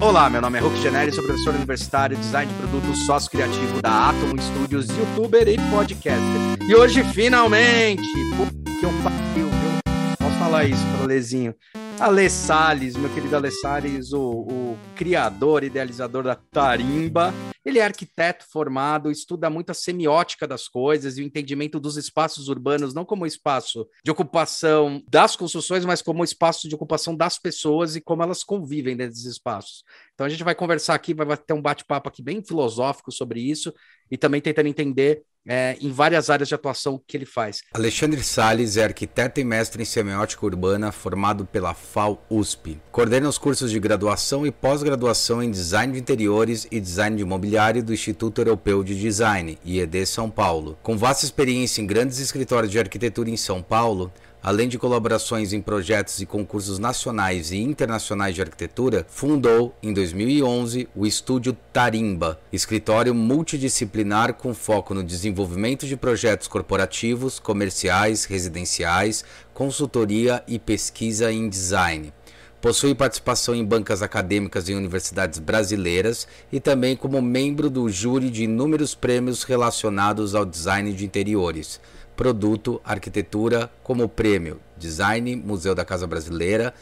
Olá, meu nome é Hulk Generi, sou professor universitário, design de produtos, sócio criativo da Atom Studios, youtuber e podcaster. E hoje, finalmente, que eu pariu, viu? Posso falar isso para Lezinho? Ale Salles, meu querido Ale Salles, o, o criador, idealizador da Tarimba. Ele é arquiteto formado, estuda muito a semiótica das coisas e o entendimento dos espaços urbanos, não como espaço de ocupação das construções, mas como espaço de ocupação das pessoas e como elas convivem nesses espaços. Então a gente vai conversar aqui, vai ter um bate-papo aqui bem filosófico sobre isso e também tentando entender é, em várias áreas de atuação que ele faz. Alexandre Sales é arquiteto e mestre em semiótica urbana formado pela FAO USP. Coordena os cursos de graduação e pós-graduação em design de interiores e design de imobiliário do Instituto Europeu de Design, IED São Paulo. Com vasta experiência em grandes escritórios de arquitetura em São Paulo, além de colaborações em projetos e concursos nacionais e internacionais de arquitetura, fundou, em 2011, o Estúdio Tarimba, escritório multidisciplinar com foco no desenvolvimento de projetos corporativos, comerciais, residenciais, consultoria e pesquisa em design. Possui participação em bancas acadêmicas em universidades brasileiras e também como membro do júri de inúmeros prêmios relacionados ao design de interiores produto, arquitetura, como prêmio Design Museu da Casa Brasileira,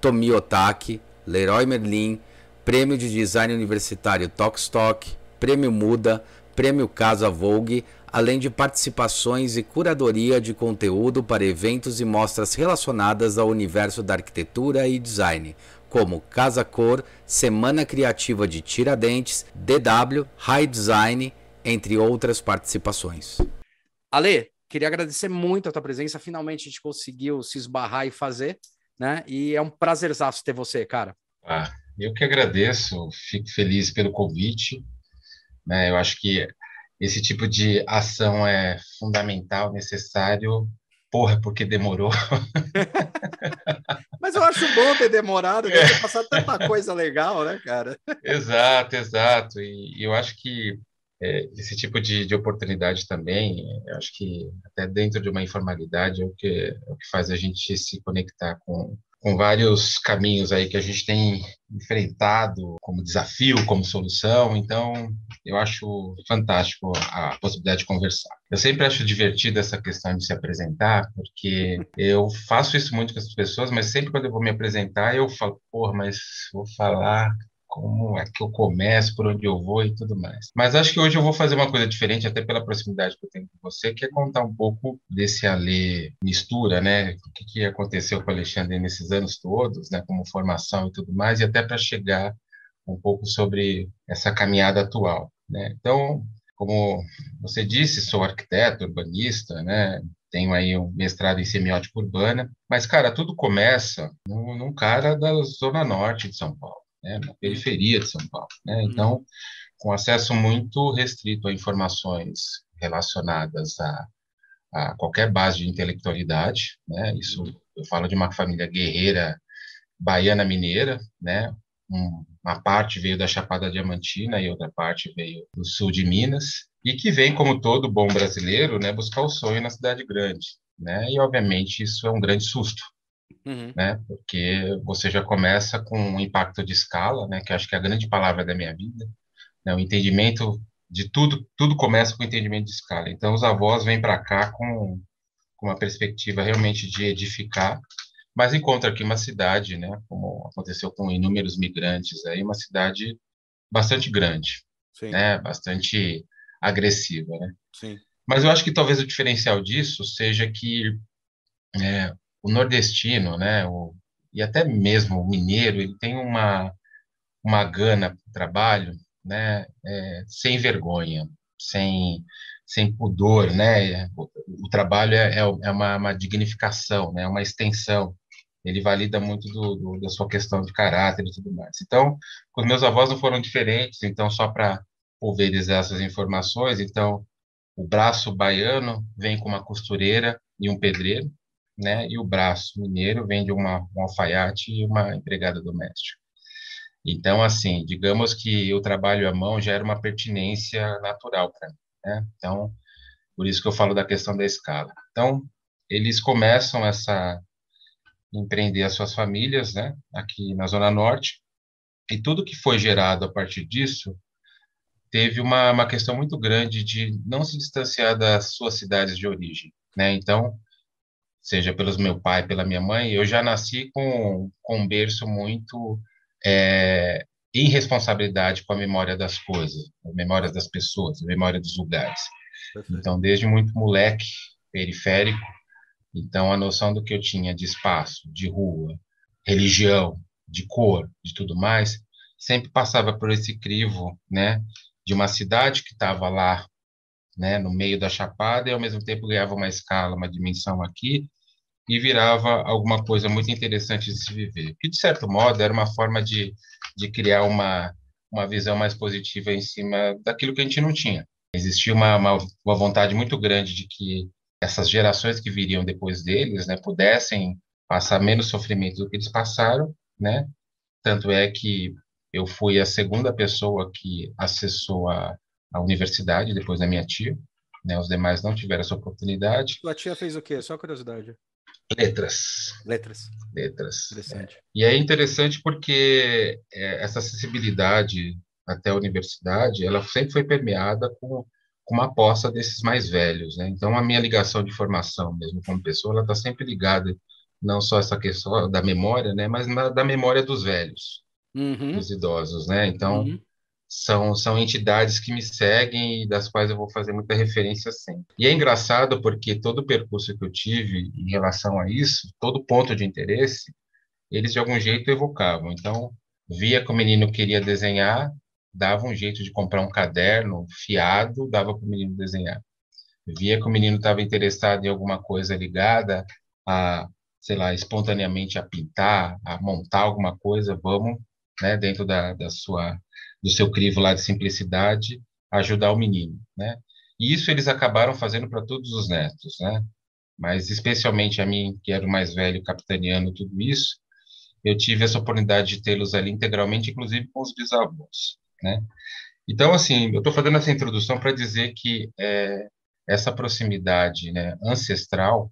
Tomi Otaki, Leroy Merlin, Prêmio de Design Universitário Tokstok, Prêmio Muda, Prêmio Casa Vogue, além de participações e curadoria de conteúdo para eventos e mostras relacionadas ao universo da arquitetura e design, como Casa Cor, Semana Criativa de Tiradentes, DW, High Design, entre outras participações. Ale, Queria agradecer muito a tua presença. Finalmente a gente conseguiu se esbarrar e fazer, né? E é um prazerzaço ter você, cara. Ah, eu que agradeço, fico feliz pelo convite. Né? Eu acho que esse tipo de ação é fundamental, necessário. Porra, porque demorou. Mas eu acho bom ter demorado, deve ter passado tanta coisa legal, né, cara? Exato, exato. E eu acho que é, esse tipo de, de oportunidade também, acho que até dentro de uma informalidade é o que, é o que faz a gente se conectar com, com vários caminhos aí que a gente tem enfrentado como desafio, como solução. Então, eu acho fantástico a possibilidade de conversar. Eu sempre acho divertido essa questão de se apresentar, porque eu faço isso muito com as pessoas, mas sempre quando eu vou me apresentar, eu falo, porra, mas vou falar como é que eu começo, por onde eu vou e tudo mais. Mas acho que hoje eu vou fazer uma coisa diferente, até pela proximidade que eu tenho com você, que é contar um pouco desse Alê mistura, né? O que, que aconteceu com o Alexandre nesses anos todos, né? Como formação e tudo mais, e até para chegar um pouco sobre essa caminhada atual, né? Então, como você disse, sou arquiteto, urbanista, né? Tenho aí um mestrado em semiótica urbana, mas, cara, tudo começa num, num cara da zona norte de São Paulo né, na periferia de São Paulo. Né? Uhum. Então, com acesso muito restrito a informações relacionadas a, a qualquer base de intelectualidade, né? Isso uhum. eu falo de uma família guerreira baiana mineira, né? Um, uma parte veio da Chapada Diamantina e outra parte veio do sul de Minas e que vem como todo bom brasileiro, né, buscar o sonho na cidade grande, né? E obviamente isso é um grande susto, uhum. né? Porque você já começa com um impacto de escala, né? Que acho que é a grande palavra da minha vida, né? O entendimento de tudo, tudo começa com o entendimento de escala. Então, os avós vêm para cá com, com uma perspectiva realmente de edificar, mas encontra aqui uma cidade, né? Como aconteceu com inúmeros migrantes aí, uma cidade bastante grande, Sim. né? Bastante agressiva, né? Sim. Mas eu acho que talvez o diferencial disso seja que é, o nordestino, né, o, e até mesmo o mineiro, ele tem uma, uma gana para o trabalho, né, é, sem vergonha, sem, sem pudor, né, o, o trabalho é, é, é uma, uma, dignificação, né, uma extensão, ele valida muito do, do, da sua questão de caráter e tudo mais. Então, os meus avós não foram diferentes, então, só para pulverizar essas informações, então, o braço baiano vem com uma costureira e um pedreiro, né? E o braço mineiro vem de uma, um alfaiate e uma empregada doméstica. Então, assim, digamos que o trabalho à mão já era uma pertinência natural para mim, né? Então, por isso que eu falo da questão da escala. Então, eles começam essa empreender as suas famílias, né? Aqui na Zona Norte, E tudo que foi gerado a partir disso teve uma, uma questão muito grande de não se distanciar das suas cidades de origem, né? Então, seja pelos meu pai, pela minha mãe, eu já nasci com, com um berço muito é, irresponsabilidade com a memória das coisas, a memória das pessoas, a memória dos lugares. Então, desde muito moleque, periférico, então a noção do que eu tinha de espaço, de rua, religião, de cor, de tudo mais, sempre passava por esse crivo, né, de uma cidade que estava lá, né, no meio da chapada e ao mesmo tempo ganhava uma escala, uma dimensão aqui e virava alguma coisa muito interessante de se viver. Que de certo modo era uma forma de, de criar uma uma visão mais positiva em cima daquilo que a gente não tinha. Existia uma, uma, uma vontade muito grande de que essas gerações que viriam depois deles, né, pudessem passar menos sofrimento do que eles passaram, né? Tanto é que eu fui a segunda pessoa que acessou a, a universidade depois da minha tia, né? Os demais não tiveram essa oportunidade. Sua tia fez o quê? Só curiosidade. Letras. Letras. Letras. Interessante. É. E é interessante porque é, essa acessibilidade até a universidade, ela sempre foi permeada com, com uma aposta desses mais velhos, né? Então, a minha ligação de formação mesmo como pessoa, ela está sempre ligada não só essa questão da memória, né, mas na, da memória dos velhos, uhum. dos idosos, né? Então uhum. São são entidades que me seguem e das quais eu vou fazer muita referência sempre. E é engraçado porque todo o percurso que eu tive em relação a isso, todo ponto de interesse, eles de algum jeito evocavam. Então via que o menino queria desenhar, dava um jeito de comprar um caderno fiado, dava para o menino desenhar. Via que o menino estava interessado em alguma coisa ligada a sei lá, espontaneamente a pintar, a montar alguma coisa, vamos, né, dentro da, da sua, do seu crivo lá de simplicidade, ajudar o menino, né? E isso eles acabaram fazendo para todos os netos, né? Mas especialmente a mim, que era o mais velho, capitaneando tudo isso, eu tive essa oportunidade de tê-los ali integralmente, inclusive com os bisavós, né? Então, assim, eu estou fazendo essa introdução para dizer que é, essa proximidade né, ancestral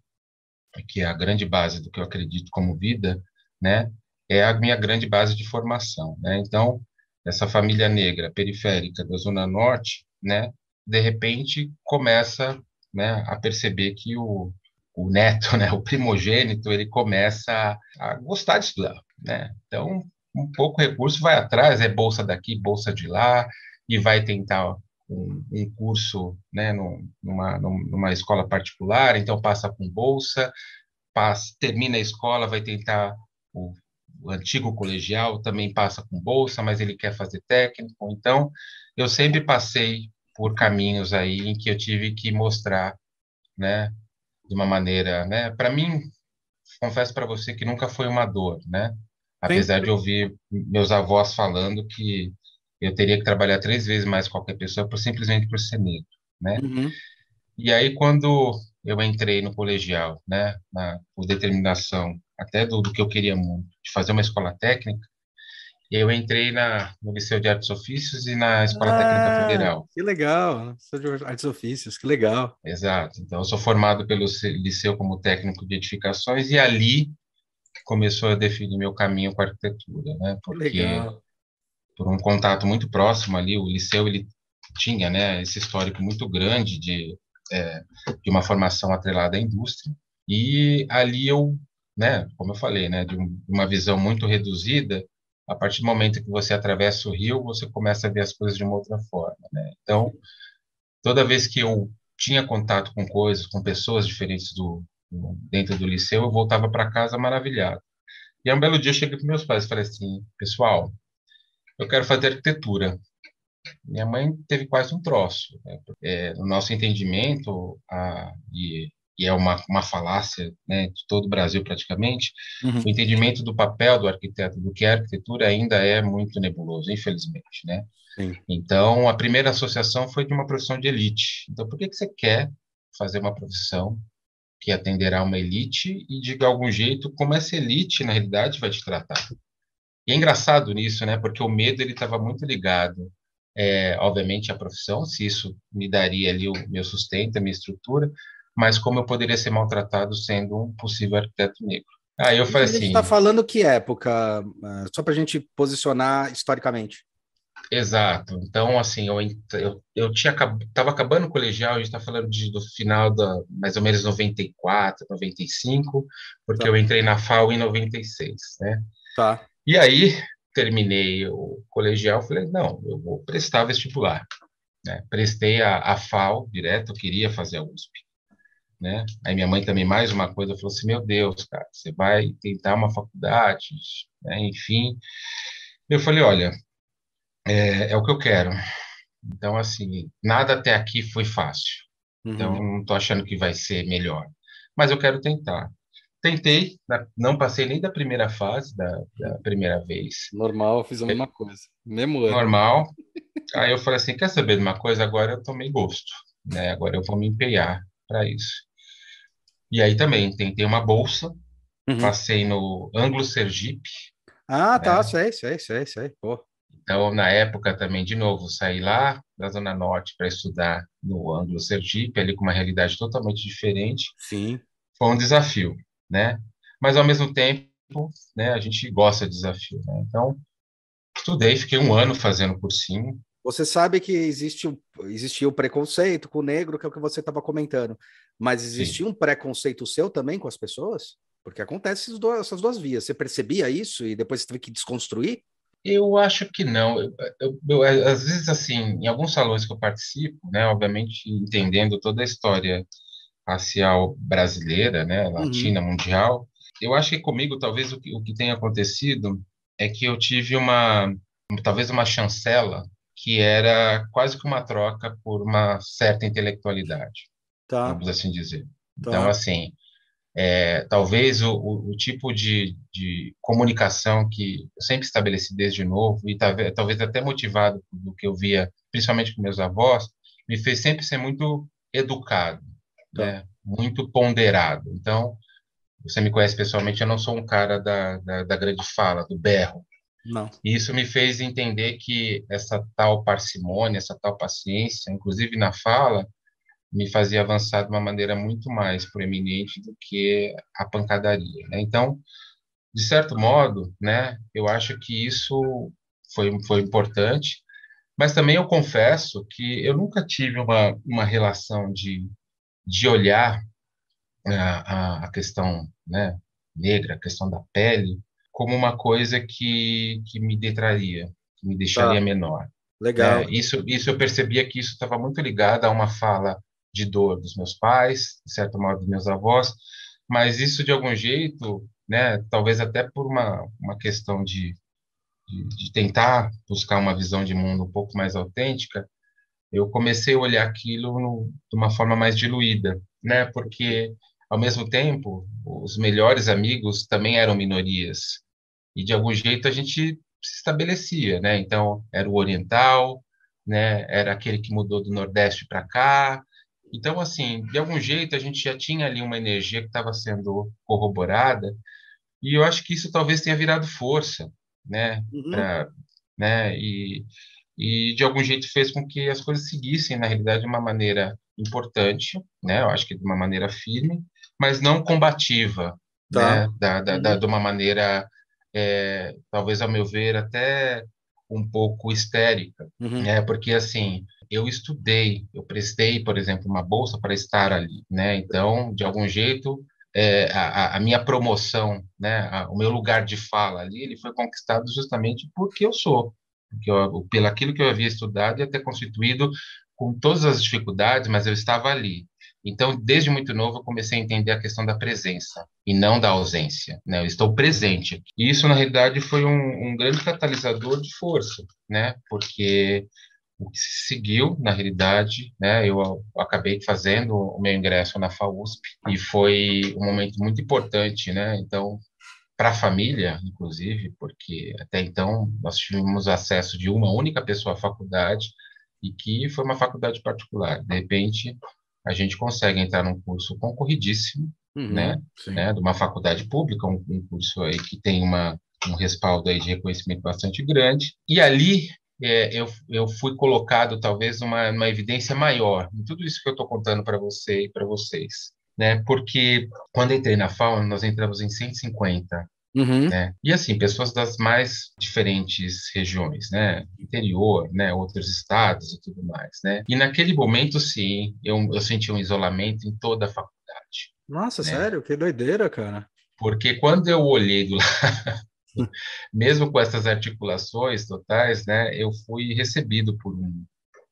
que é a grande base do que eu acredito como vida, né, é a minha grande base de formação, né? Então, essa família negra periférica da zona norte, né, de repente começa, né, a perceber que o, o neto, né, o primogênito, ele começa a, gostar de estudar, né? Então, um pouco recurso vai atrás, é bolsa daqui, bolsa de lá, e vai tentar um, um curso né, numa, numa escola particular, então passa com bolsa, passa, termina a escola, vai tentar o, o antigo colegial, também passa com bolsa, mas ele quer fazer técnico. Então, eu sempre passei por caminhos aí em que eu tive que mostrar, né, de uma maneira, né, para mim, confesso para você que nunca foi uma dor, né, apesar de ouvir meus avós falando que eu teria que trabalhar três vezes mais qualquer pessoa por simplesmente por ser negro, né? Uhum. E aí quando eu entrei no colegial, né, na, por determinação até do, do, que eu queria muito, de fazer uma escola técnica, eu entrei na, no Liceu de Artes e Ofícios e na Escola ah, Técnica Federal. Que legal, Liceu de Artes e Ofícios, que legal. Exato, então eu sou formado pelo Liceu como técnico de edificações e ali começou a definir meu caminho com a arquitetura, né, porque legal. por um contato muito próximo ali, o liceu ele tinha, né, esse histórico muito grande de, é, de uma formação atrelada à indústria, e ali eu, né, como eu falei, né, de, um, uma visão muito reduzida, a partir do momento que você atravessa o rio, você começa a ver as coisas de uma outra forma, né? Então, toda vez que eu tinha contato com coisas, com pessoas diferentes do, dentro do liceu, eu voltava para casa maravilhado. E um belo dia eu cheguei para meus pais e falei assim, pessoal, eu quero fazer arquitetura. Minha mãe teve quase um troço. Né? É, no nosso entendimento, a, e, e, é uma, uma falácia né, de todo o Brasil praticamente, uhum. o entendimento do papel do arquiteto, do que é arquitetura, ainda é muito nebuloso, infelizmente. Né? Então, a primeira associação foi de uma profissão de elite. Então, por que, que você quer fazer uma profissão que atenderá uma elite e, de algum jeito, como essa elite, na realidade, vai te tratar? E é engraçado nisso, né? Porque o medo ele estava muito ligado, é, obviamente, à profissão, se isso me daria ali o meu sustento, a minha estrutura, mas como eu poderia ser maltratado sendo um possível arquiteto negro, Aí eu falei assim. A gente está falando que época? Ah, só para a gente posicionar historicamente. Exato. Então, assim, eu, eu, eu tinha estava acabando o colegial, a gente está falando de, do final da mais ou menos 94, 95, porque tá. eu entrei na FAO em 96, né? Tá. E aí terminei o colegial, falei, não, eu vou prestar vestibular. Né? Prestei a, a FAO direto, eu queria fazer a USP. Né? Aí minha mãe também mais uma coisa falou assim, meu Deus, cara, você vai tentar uma faculdade, né? enfim. Eu falei, olha, é, é o que eu quero. Então, assim, nada até aqui foi fácil. Uhum. Então, não estou achando que vai ser melhor. Mas eu quero tentar. Tentei, não passei nem da primeira fase, da, da primeira vez. Normal, fiz a mesma coisa. Mesmo ano. Normal. Aí eu falei assim, quer saber de uma coisa? Agora eu tomei gosto. Né? Agora eu vou me empenhar para isso. E aí também, tentei uma bolsa, uhum. passei no Anglo Sergipe. Ah, tá, né? sei, sei, sei, sei. Pô. Então, na época também, de novo, saí lá da Zona Norte para estudar no Anglo Sergipe, ali com uma realidade totalmente diferente. Sim. Foi um desafio, né? Mas, ao mesmo tempo, né, a gente gosta de desafio, né? Então, estudei, fiquei um ano fazendo cursinho. Você sabe que existe, existia o preconceito com o negro, que é o que você estava comentando, mas existia Sim. um preconceito seu também com as pessoas? Porque acontece essas duas vias. Você percebia isso e depois você teve que desconstruir? Eu acho que não. Eu, eu, eu, às vezes, assim, em alguns salões que eu participo, né, obviamente entendendo toda a história racial brasileira, né, uhum. latina, uhum. mundial, eu acho que comigo talvez o que, o que tenha acontecido é que eu tive uma, talvez uma chancela que era quase que uma troca por uma certa intelectualidade, tá. vamos assim dizer. Tá. Então, assim, é, talvez o, o, o tipo de, de, comunicação que eu sempre estabeleci desde novo, e talvez, até motivado do que eu via, principalmente com meus avós, me fez sempre ser muito educado, tá. né? muito ponderado. Então, você me conhece pessoalmente, eu não sou um cara da, da, da grande fala, do berro. Não. E isso me fez entender que essa tal parcimônia, essa tal paciência, inclusive na fala, me fazia avançar de uma maneira muito mais proeminente do que a pancadaria. Né? Então, de certo modo, né, eu acho que isso foi, foi importante, mas também eu confesso que eu nunca tive uma, uma relação de, de olhar né, a, a questão né, negra, a questão da pele, como uma coisa que, que me detraria, que me deixaria tá. menor. Legal. É, isso, isso eu percebia que isso estava muito ligado a uma fala de dor dos meus pais, de certo modo dos meus avós, mas isso de algum jeito, né, talvez até por uma, uma questão de, de, de tentar buscar uma visão de mundo um pouco mais autêntica, eu comecei a olhar aquilo no, de uma forma mais diluída, né, porque ao mesmo tempo os melhores amigos também eram minorias e de algum jeito a gente se estabelecia, né? Então era o oriental, né? Era aquele que mudou do Nordeste para cá, então, assim, de algum jeito a gente já tinha ali uma energia que estava sendo corroborada, e eu acho que isso talvez tenha virado força, né? Uhum. Pra, né? E, e de algum jeito fez com que as coisas seguissem, na realidade, de uma maneira importante, né? Eu acho que de uma maneira firme, mas não combativa, tá. né? Da, da, uhum. da, de uma maneira, é, talvez, ao meu ver, até um pouco histérica, uhum. né? Porque, assim, eu estudei, eu prestei, por exemplo, uma bolsa para estar ali, né? Então, de algum jeito, é, a, a, minha promoção, né, a, o meu lugar de fala ali, ele foi conquistado justamente porque eu sou, porque eu, pelo aquilo que eu havia estudado e até constituído com todas as dificuldades, mas eu estava ali. Então, desde muito novo, eu comecei a entender a questão da presença e não da ausência. Né? Eu estou presente. E isso, na realidade, foi um, um grande catalisador de força, né? Porque o que se seguiu, na realidade, né, eu acabei fazendo o meu ingresso na FAUSP e foi um momento muito importante, né, então, para a família, inclusive, porque até então nós tivemos acesso de uma única pessoa à faculdade e que foi uma faculdade particular. De repente, a gente consegue entrar num curso concorridíssimo, uhum, né, né, de uma faculdade pública, um, um curso aí que tem uma um respaldo aí de reconhecimento bastante grande. E ali é, eu, eu fui colocado talvez uma, uma evidência maior em tudo isso que eu estou contando para você e para vocês. né? Porque quando entrei na FAO, nós entramos em 150 Uhum. né? E assim, pessoas das mais diferentes regiões, né? Interior, né? Outros estados e tudo mais, né? E naquele momento, sim, eu, eu senti um isolamento em toda a faculdade. Nossa, né? sério? Que doideira, cara. Porque quando eu olhei do lado, mesmo com essas articulações totais, né? Eu fui recebido por um,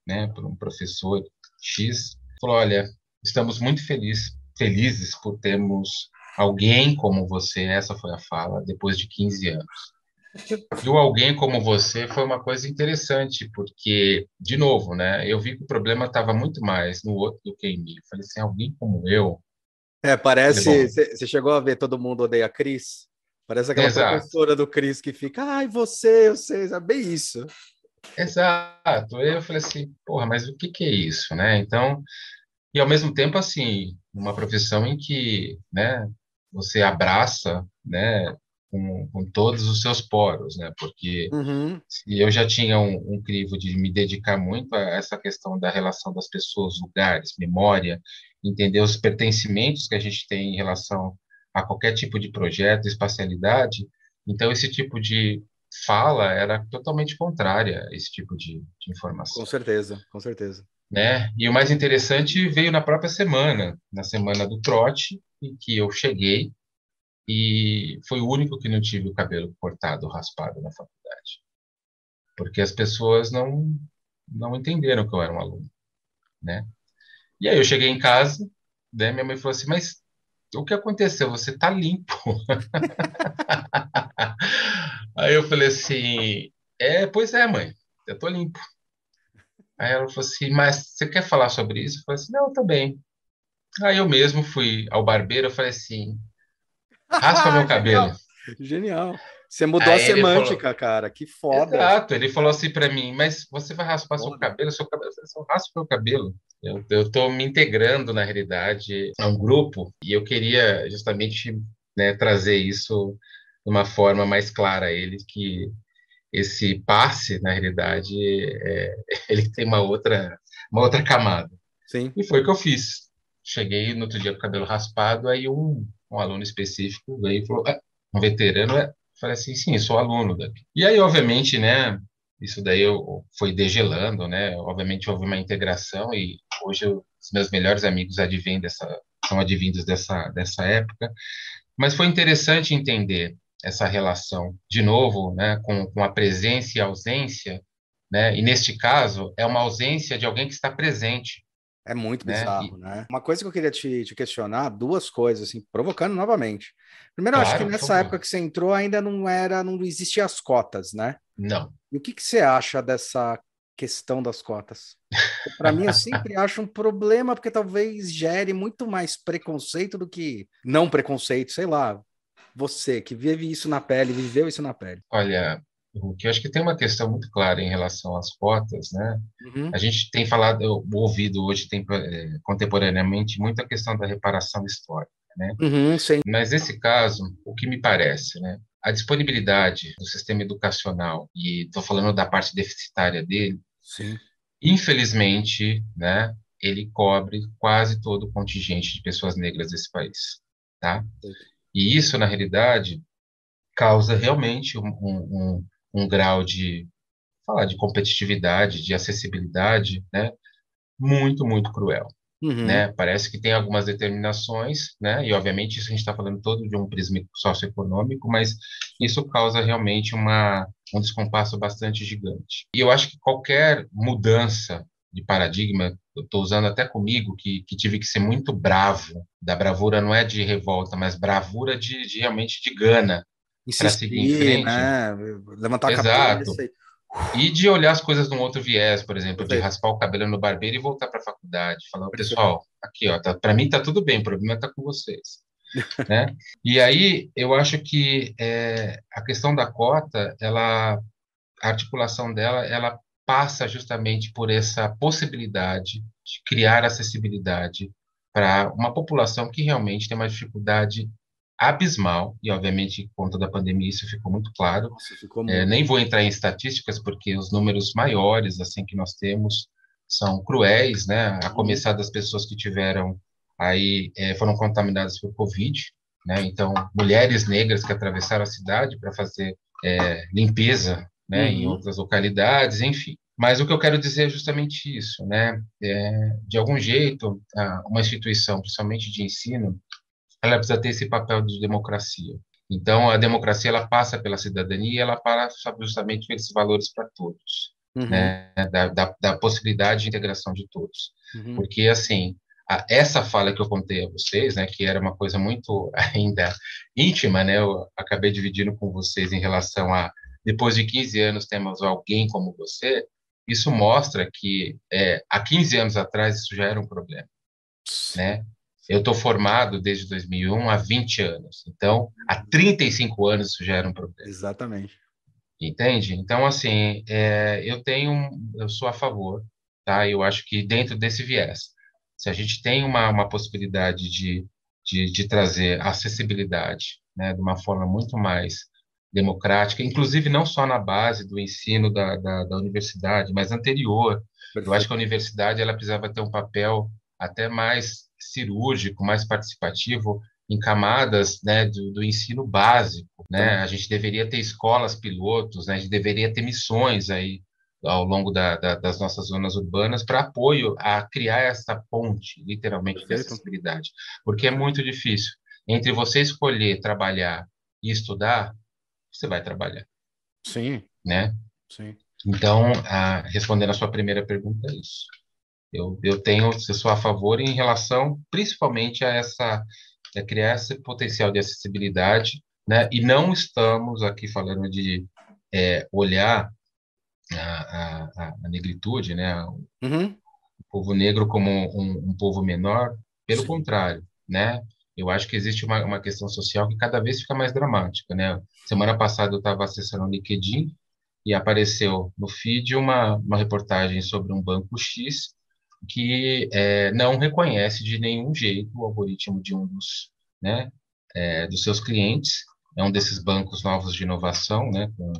né? Por um professor X, falou, olha, estamos muito felizes, felizes por termos alguém como você, essa foi a fala, depois de 15 anos. E o alguém como você foi uma coisa interessante, porque, de novo, né, eu vi que o problema estava muito mais no outro do que em mim. Eu falei assim, alguém como eu. É, parece. Você chegou a ver Todo Mundo Odeia Cris? Parece aquela Exato. professora do Cris que fica, ai, você, eu sei, é bem isso. Exato. Eu falei assim, porra, mas o que que é isso, né? Então, e ao mesmo tempo, assim, uma profissão em que, né, você abraça, né, com, com todos os seus poros, né? Porque Uhum. eu já tinha um, um crivo de me dedicar muito a essa questão da relação das pessoas, lugares, memória, entender os pertencimentos que a gente tem em relação a qualquer tipo de projeto, espacialidade. Então, esse tipo de fala era totalmente contrária a esse tipo de, de informação Com certeza, com certeza. né? E o mais interessante veio na própria semana, na semana do trote, em que eu cheguei e foi o único que não tive o cabelo cortado, raspado na faculdade, porque as pessoas não não entenderam que eu era um aluno, né? E aí eu cheguei em casa, né? Minha mãe falou assim, mas o que aconteceu? Você tá limpo. aí eu falei assim, é, pois é, mãe, eu tô limpo. Aí ela falou assim, mas você quer falar sobre isso? Eu falei assim, não, tá bem. Aí eu mesmo fui ao barbeiro, eu falei assim, raspa meu cabelo. Genial. Você mudou Aí a ele semântica, cara. Que foda. Exato, ele falou assim para mim, mas você vai raspar seu cabelo? Seu cabelo, eu assim, eu raspo meu cabelo. Eu, eu tô me integrando, na realidade, a um grupo e eu queria justamente né, trazer isso de uma forma mais clara a ele, que esse passe, na realidade, é, ele tem uma outra, uma outra camada. Sim. E foi o que eu fiz. Cheguei no outro dia com o cabelo raspado, aí um, um aluno específico veio e falou, ah, um veterano, é? Falei assim, sim, sou aluno daqui. E aí, obviamente, né, isso daí eu, foi degelando, né, obviamente houve uma integração e hoje eu, os meus melhores amigos advêm dessa, são advindos dessa, dessa época, mas foi interessante entender essa relação, de novo, né, com, com a presença e ausência, né, e neste caso é uma ausência de alguém que está presente, É muito né? bizarro, né? Uma coisa que eu queria te, te questionar, duas coisas, assim, provocando novamente. Primeiro, eu acho Claro, que nessa época que você entrou ainda não era, não existiam as cotas, né? Não. E o que, que você acha dessa questão das cotas? Para mim, eu sempre acho um problema, porque talvez gere muito mais preconceito do que não preconceito, sei lá. Você que vive isso na pele, viveu isso na pele. Olha, que eu acho que tem uma questão muito clara em relação às cotas, né? Uhum. A gente tem falado, ouvido hoje tem, eh, contemporaneamente muito a questão da reparação histórica, né? Uhum, sim. Mas nesse caso, o que me parece, né? A disponibilidade do sistema educacional, e estou falando da parte deficitária dele, Sim. infelizmente, né? Ele cobre quase todo o contingente de pessoas negras desse país, tá? E isso, na realidade, causa realmente um, um, um, grau de, falar de competitividade, de acessibilidade, né? Muito, muito cruel Uhum. né? Parece que tem algumas determinações, né? E obviamente isso a gente está falando todo de um prisma socioeconômico, mas isso causa realmente uma um descompasso bastante gigante. E eu acho que qualquer mudança de paradigma, eu estou usando até comigo que, que tive que ser muito bravo. Da bravura não é de revolta, mas bravura de, de realmente de gana Insistir, né? Levantar a Exato. cabeça. e- E de olhar as coisas num outro viés, por exemplo, de raspar o cabelo no barbeiro e voltar para a faculdade, falar, pessoal, aqui, ó, tá, para mim tá tudo bem, o problema tá com vocês, né? E aí eu acho que é, a questão da cota, ela, a articulação dela, ela passa justamente por essa possibilidade de criar acessibilidade para uma população que realmente tem uma dificuldade abismal, e obviamente, por conta da pandemia, isso ficou muito claro, Nossa, ficou é, muito. nem vou entrar em estatísticas, porque os números maiores assim que nós temos são cruéis, né? A começar das pessoas que tiveram aí é, foram contaminadas por Covid, né? Então, mulheres negras que atravessaram a cidade para fazer é, limpeza, né? Uhum. Em outras localidades, enfim. Mas o que eu quero dizer é justamente isso, né? É, de algum jeito, uma instituição, principalmente de ensino, ela precisa ter esse papel de democracia. Então, a democracia ela passa pela cidadania, ela passa justamente pelos valores para todos, uhum. né? Da, da, da, possibilidade de integração de todos. Uhum. Porque, assim, a, essa fala que eu contei a vocês, né, que era uma coisa muito ainda íntima, né, eu acabei dividindo com vocês em relação a, depois de 15 anos, temos alguém como você, isso mostra que é, há 15 anos atrás isso já era um problema, né? Eu estou formado desde 2001 há 20 anos, então há 35 anos isso já era um problema. Exatamente. Entende? Então assim, é, eu tenho, eu sou a favor, tá? Eu acho que dentro desse viés, se a gente tem uma, uma possibilidade de, de, de trazer acessibilidade, né, de uma forma muito mais democrática, inclusive não só na base do ensino da, da, da universidade, mas anterior. Perfeito. Eu acho que a universidade ela precisava ter um papel até mais cirúrgico, mais participativo em camadas né, do, do ensino básico. Né? A gente deveria ter escolas pilotos, né? a gente deveria ter missões aí ao longo da, da, das nossas zonas urbanas para apoio a criar essa ponte, literalmente, de acessibilidade. Porque é muito difícil. Entre você escolher trabalhar e estudar, você vai trabalhar. Sim. Né? Sim. Então, a, respondendo a sua primeira pergunta, é isso. Eu, eu tenho, eu sou a favor em relação, principalmente a essa, a criar esse potencial de acessibilidade, né? E não estamos aqui falando de é, olhar a, a, a, negritude, né? Uhum. O povo negro como um, um povo menor, pelo Sim. contrário, né? eu acho que existe uma, uma questão social que cada vez fica mais dramática, né? Semana passada eu estava acessando o LinkedIn e apareceu no feed uma, uma reportagem sobre um banco X que é, não reconhece de nenhum jeito o algoritmo de um dos, né, é, dos seus clientes. É um desses bancos novos de inovação, né, com,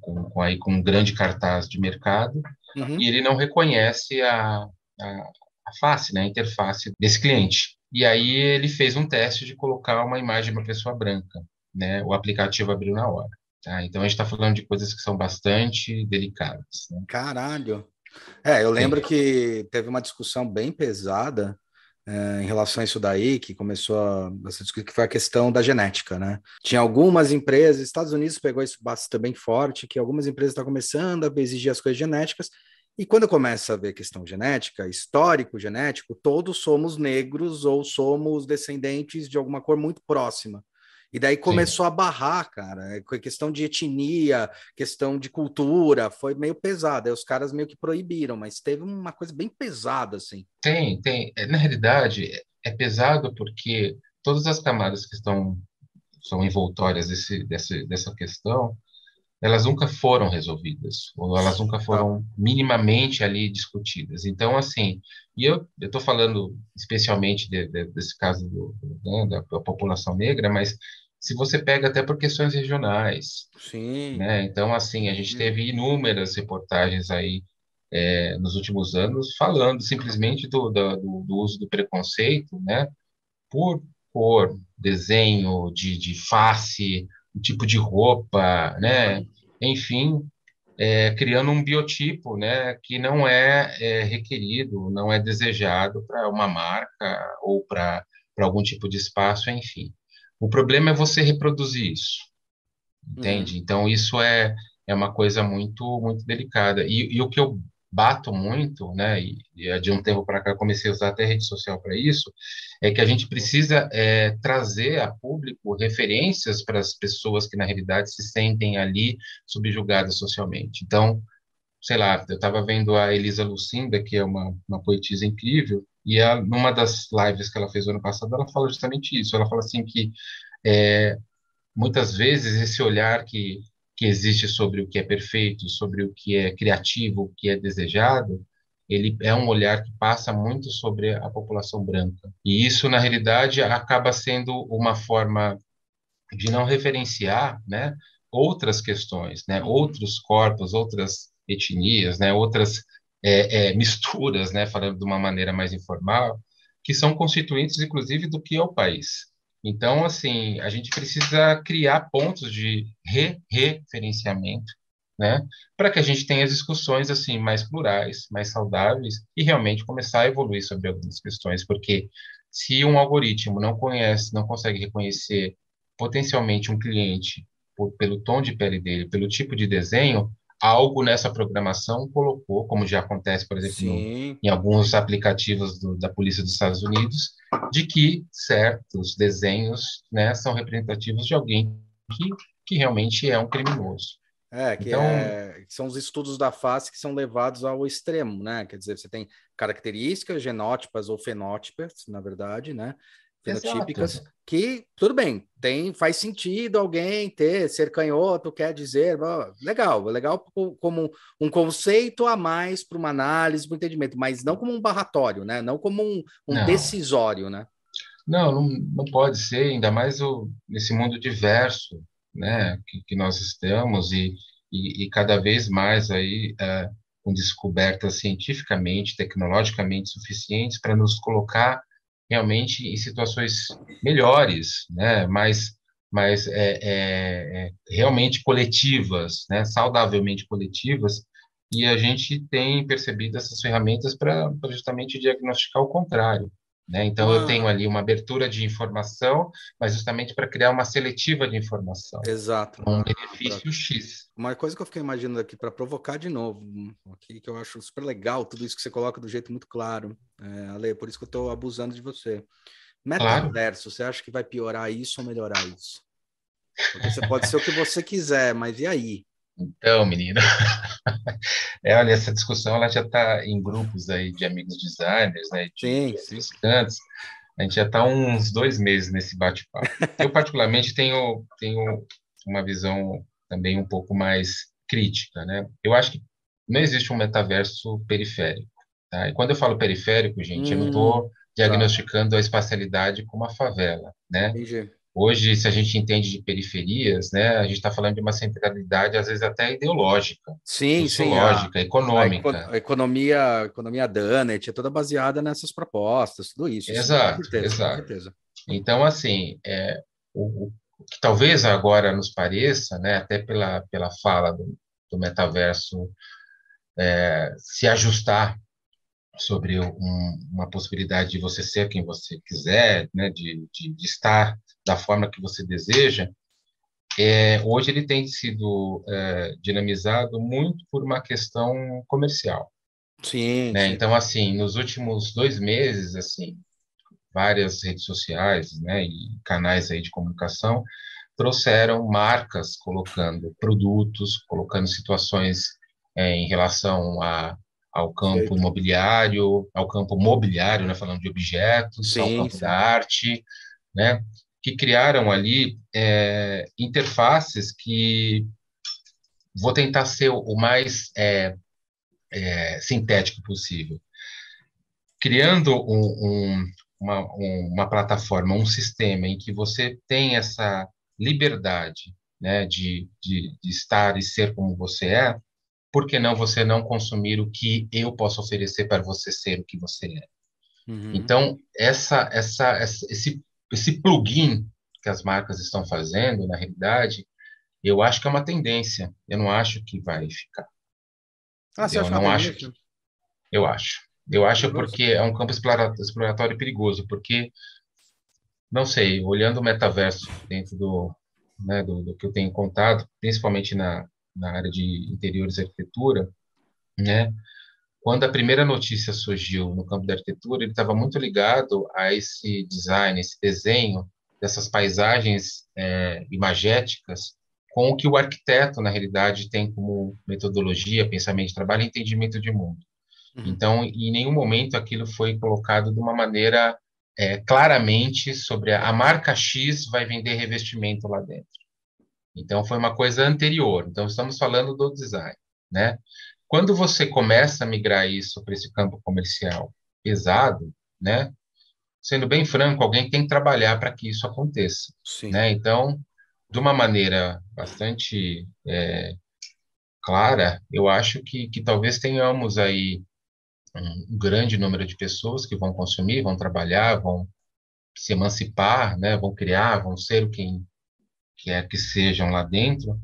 com, com, aí, com um grande cartaz de mercado, uhum. e ele não reconhece a, a, a face, né, a interface desse cliente. E aí ele fez um teste de colocar uma imagem de uma pessoa branca, né? O aplicativo abriu na hora. Tá? Então a gente está falando de coisas que são bastante delicadas. Né? Caralho! É, eu lembro Sim. que teve uma discussão bem pesada é, em relação a isso daí, que começou a, essa discussão, que foi a questão da genética, né? Tinha algumas empresas, Estados Unidos pegou isso bem forte, que algumas empresas estão começando a exigir as coisas genéticas, e quando começa a ver questão genética, histórico genético, todos somos negros ou somos descendentes de alguma cor muito próxima. E daí começou Sim. a barrar, cara. É, questão de etnia, questão de cultura, foi meio pesado. Aí os caras meio que proibiram, mas teve uma coisa bem pesada, assim. Tem, tem. É, na realidade, é pesado porque todas as camadas que estão são envoltórias desse, desse, dessa questão, elas nunca foram resolvidas, ou elas nunca foram minimamente ali discutidas. Então, assim, e eu estou falando especialmente de, de, desse caso do, né, da, da, população negra, mas se você pega até por questões regionais, Sim. né? Então, assim, a gente teve inúmeras reportagens aí é, nos últimos anos falando simplesmente do, do, do uso do preconceito, né? Por cor, desenho de, de face, o tipo de roupa, né? Enfim, é, criando um biotipo, né? Que não é, é requerido, não é desejado para uma marca ou para algum tipo de espaço, enfim. O problema é você reproduzir isso, entende? Uhum. Então isso é é uma coisa muito muito delicada. E, e o que eu bato muito, né, e, e de um tempo para cá comecei a usar até rede social para isso, é que a gente precisa é, trazer a público referências para as pessoas que na realidade se sentem ali subjugadas socialmente. Então, sei lá, eu estava vendo a Elisa Lucinda, que é uma, uma poetisa incrível, e ela, numa das lives que ela fez ano passado, ela fala justamente isso. Ela fala assim que é, muitas vezes esse olhar que que existe sobre o que é perfeito, sobre o que é criativo, o que é desejado, ele é um olhar que passa muito sobre a população branca. E isso, na realidade, acaba sendo uma forma de não referenciar né, outras questões, né, outros corpos, outras etnias, né, outras é, é, misturas, né, falando de uma maneira mais informal, que são constituintes, inclusive, do que é o país. Então, assim, a gente precisa criar pontos de re-referenciamento, né, para que a gente tenha discussões assim mais plurais, mais saudáveis e realmente começar a evoluir sobre algumas questões, porque se um algoritmo não conhece, não consegue reconhecer potencialmente um cliente por, pelo tom de pele dele, pelo tipo de desenho, algo nessa programação colocou, como já acontece, por exemplo, no, em alguns aplicativos do, da Polícia dos Estados Unidos, de que certos desenhos né, são representativos de alguém que, que realmente é um criminoso. É, que, então, é, que são os estudos da face que são levados ao extremo, né? Quer dizer, você tem características genótipas ou fenótipas, na verdade, né? Fenotípicas, Exato. que tudo bem, tem faz sentido alguém ter ser canhoto, quer dizer, legal, legal como um conceito a mais para uma análise, para um entendimento, mas não como um barratório, né? Não como um, um decisório, né? Não, não, não pode ser, ainda mais o, nesse mundo diverso né, que, que nós estamos e, e, e, cada vez mais aí é, com descobertas cientificamente, tecnologicamente suficientes para nos colocar realmente em situações melhores, né, mais, mais é, é, é, realmente coletivas, né, saudavelmente coletivas, e a gente tem percebido essas ferramentas para justamente diagnosticar o contrário. Né? Então, ah. eu tenho ali uma abertura de informação, mas justamente para criar uma seletiva de informação. Exato. Um benefício X. Uma coisa que eu fiquei imaginando aqui, para provocar de novo, aqui, que eu acho super legal, tudo isso que você coloca do jeito muito claro. É, Ale, por isso que eu estou abusando de você. Metaverso, claro. você acha que vai piorar isso ou melhorar isso? Porque você pode ser o que você quiser, mas e aí? Então, menina, é, olha, essa discussão ela já está em grupos aí de amigos designers, né, de. A gente já está uns dois meses nesse bate-papo. Eu, particularmente, tenho, tenho uma visão também um pouco mais crítica, né? Eu acho que não existe um metaverso periférico, tá? E quando eu falo periférico, gente, hum, eu não estou hum, tá. diagnosticando tá. a espacialidade como a favela, né? Entendi. Hoje, se a gente entende de periferias, né, a gente está falando de uma centralidade, às vezes até ideológica, sim, sociológica, sim, a, econômica. A, economia, a economia Dunnett é toda baseada nessas propostas, tudo isso. Exato, certeza, exato. Então, assim, é, o, o, que talvez agora nos pareça, né, até pela, pela fala do, do metaverso é, se ajustar sobre um, uma possibilidade de você ser quem você quiser, né, de, de, de estar da forma que você deseja, é, hoje ele tem sido é, dinamizado muito por uma questão comercial. Sim, né? sim. Então, assim, nos últimos dois meses, assim, várias redes sociais, né, e canais aí de comunicação trouxeram marcas colocando produtos, colocando situações é, em relação a ao campo imobiliário, ao campo mobiliário, né, falando de objetos, sim, ao campo sim. da arte, né, que criaram ali é, interfaces que vou tentar ser o mais é, é, sintético possível, criando um, um, uma, uma plataforma, um sistema em que você tem essa liberdade né, de, de, de estar e ser como você é, por que não você não consumir o que eu posso oferecer para você ser o que você é? Uhum. Então, essa, essa, essa, esse, esse plugin que as marcas estão fazendo, na realidade, eu acho que é uma tendência. Eu não acho que vai ficar. Ah, você eu não acho que... Eu acho. Eu acho porque é um campo exploratório perigoso, porque, não sei, olhando o metaverso dentro do, né, do, do que eu tenho contado, principalmente na, na área de interiores e arquitetura, né? Quando a primeira notícia surgiu no campo da arquitetura, ele estava muito ligado a esse design, esse desenho dessas paisagens é, imagéticas com o que o arquiteto, na realidade, tem como metodologia, pensamento de trabalho e entendimento de mundo. Uhum. Então, em nenhum momento aquilo foi colocado de uma maneira é, claramente sobre a, a marca X vai vender revestimento lá dentro. Então, foi uma coisa anterior. Então, estamos falando do design, né? Quando você começa a migrar isso para esse campo comercial pesado, né? Sendo bem franco, alguém tem que trabalhar para que isso aconteça, Sim. né? Então, de uma maneira bastante é, clara, eu acho que, que talvez tenhamos aí um grande número de pessoas que vão consumir, vão trabalhar, vão se emancipar, né, vão criar, vão ser quem quer que sejam lá dentro,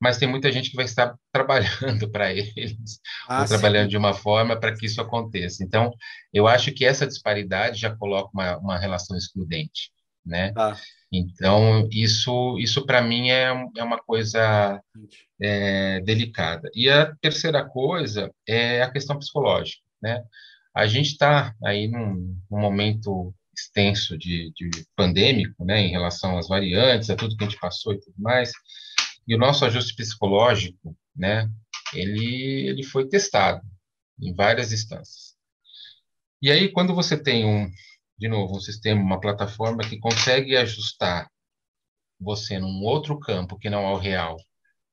mas tem muita gente que vai estar trabalhando para eles, ah, ou trabalhando de uma forma para que isso aconteça. Então, eu acho que essa disparidade já coloca uma, uma relação excludente, né? Ah. Então, isso, isso para mim é, é uma coisa é, delicada. E a terceira coisa é a questão psicológica, né? A gente está aí num, num, momento extenso de, de pandêmico, né, em relação às variantes, a tudo que a gente passou e tudo mais, e o nosso ajuste psicológico, né, ele, ele foi testado em várias instâncias. E aí, quando você tem um, de novo, um sistema, uma plataforma que consegue ajustar você num outro campo que não é o real,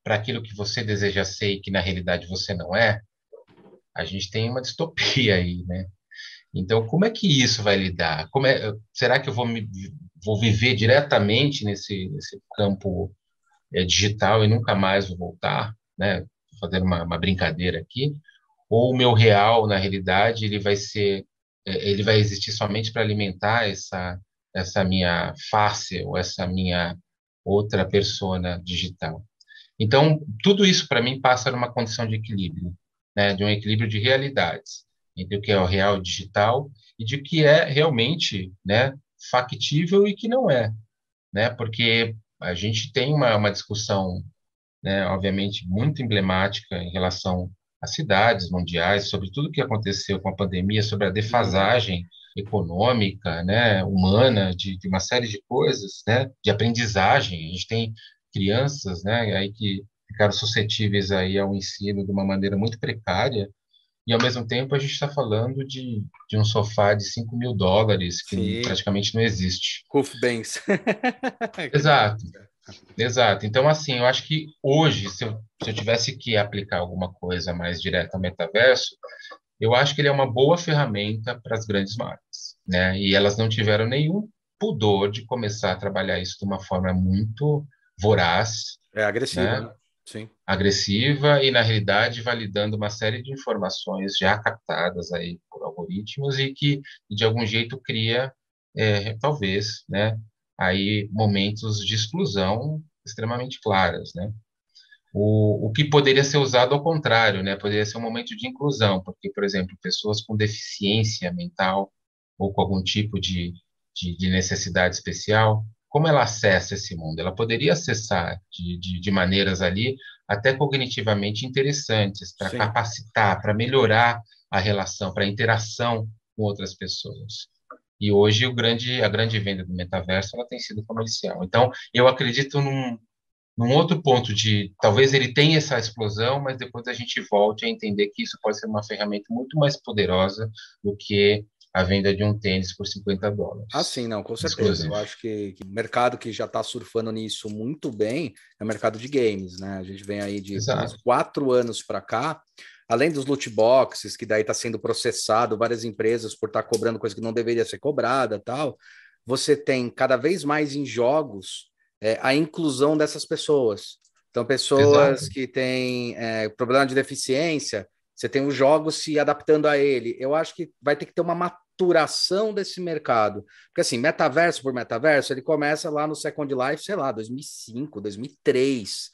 para aquilo que você deseja ser e que na realidade você não é, a gente tem uma distopia aí, né? Então, como é que isso vai lidar? Como é, será que eu vou, me, vou viver diretamente nesse, nesse campo é, digital e nunca mais vou voltar? Né? Fazer uma, uma brincadeira aqui. Ou o meu real, na realidade, ele vai ser, é, ele vai existir somente para alimentar essa, essa minha face ou essa minha outra persona digital. Então, tudo isso para mim passa numa condição de equilíbrio né, de um equilíbrio de realidades entre o que é o real digital e de que é realmente né, factível e que não é, né? Porque a gente tem uma, uma discussão, né, obviamente muito emblemática em relação às cidades mundiais sobre tudo o que aconteceu com a pandemia, sobre a defasagem econômica, né, humana, de, de uma série de coisas, né, de aprendizagem. A gente tem crianças, né, aí que ficaram suscetíveis aí ao ensino de uma maneira muito precária, e ao mesmo tempo a gente está falando de, de um sofá de 5 mil dólares, que Sim. praticamente não existe. Roof Banks. exato, exato. Então, assim, eu acho que hoje, se eu, se eu tivesse que aplicar alguma coisa mais direta ao metaverso, eu acho que ele é uma boa ferramenta para as grandes marcas, né? E elas não tiveram nenhum pudor de começar a trabalhar isso de uma forma muito voraz. É agressiva, né? Sim. agressiva e, na realidade, validando uma série de informações já captadas aí por algoritmos e que, de algum jeito, cria, é, talvez, né, aí momentos de exclusão extremamente claras, né? O, o que poderia ser usado ao contrário, né? Poderia ser um momento de inclusão, porque, por exemplo, pessoas com deficiência mental ou com algum tipo de, de, de necessidade especial como ela acessa esse mundo? Ela poderia acessar de, de, de maneiras ali até cognitivamente interessantes, para capacitar, para melhorar a relação, para a interação com outras pessoas. E hoje o grande, a grande venda do metaverso ela tem sido comercial. Então, eu acredito num, num outro ponto de talvez ele tenha essa explosão, mas depois a gente volte a entender que isso pode ser uma ferramenta muito mais poderosa do que a venda de um tênis por 50 dólares. Ah, sim, não, com certeza. Exclusivo. Eu acho que, que, o mercado que já está surfando nisso muito bem é o mercado de games, né? A gente vem aí de quatro anos para cá, além dos loot boxes, que daí está sendo processado várias empresas por estar tá cobrando coisa que não deveria ser cobrada tal. Você tem cada vez mais em jogos é, a inclusão dessas pessoas. Então, pessoas Exato. que têm é, problema de deficiência, você tem os jogos se adaptando a ele. Eu acho que vai ter que ter uma maturação desse mercado. Porque assim, metaverso por metaverso, ele começa lá no Second Life, sei lá, 2005, 2003.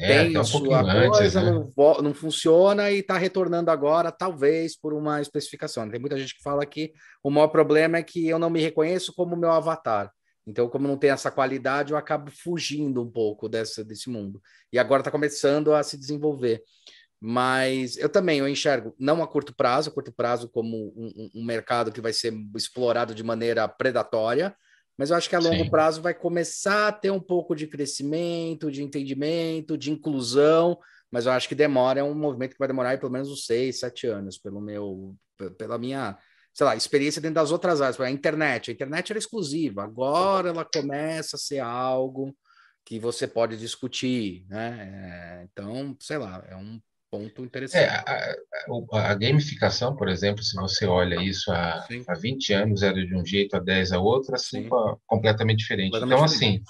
É, tem um sua coisa, né? não, não, funciona e está retornando agora, talvez por uma especificação. Tem muita gente que fala que o maior problema é que eu não me reconheço como meu avatar. Então, como não tem essa qualidade, eu acabo fugindo um pouco dessa, desse mundo. E agora está começando a se desenvolver. Mas eu também eu enxergo, não a curto prazo, a curto prazo como um, um mercado que vai ser explorado de maneira predatória, mas eu acho que a longo Sim. prazo vai começar a ter um pouco de crescimento, de entendimento, de inclusão, mas eu acho que demora, é um movimento que vai demorar pelo menos uns seis, sete anos, pelo meu, pela minha, sei lá, experiência dentro das outras áreas. A internet, a internet era exclusiva, agora ela começa a ser algo que você pode discutir, né? É, então, sei lá, é um ponto interessante. É, a, a, a, gamificação, por exemplo, se você olha isso há, há 20 anos, era de um jeito, há 10 a outro, assim, completamente diferente. Completamente então, assim,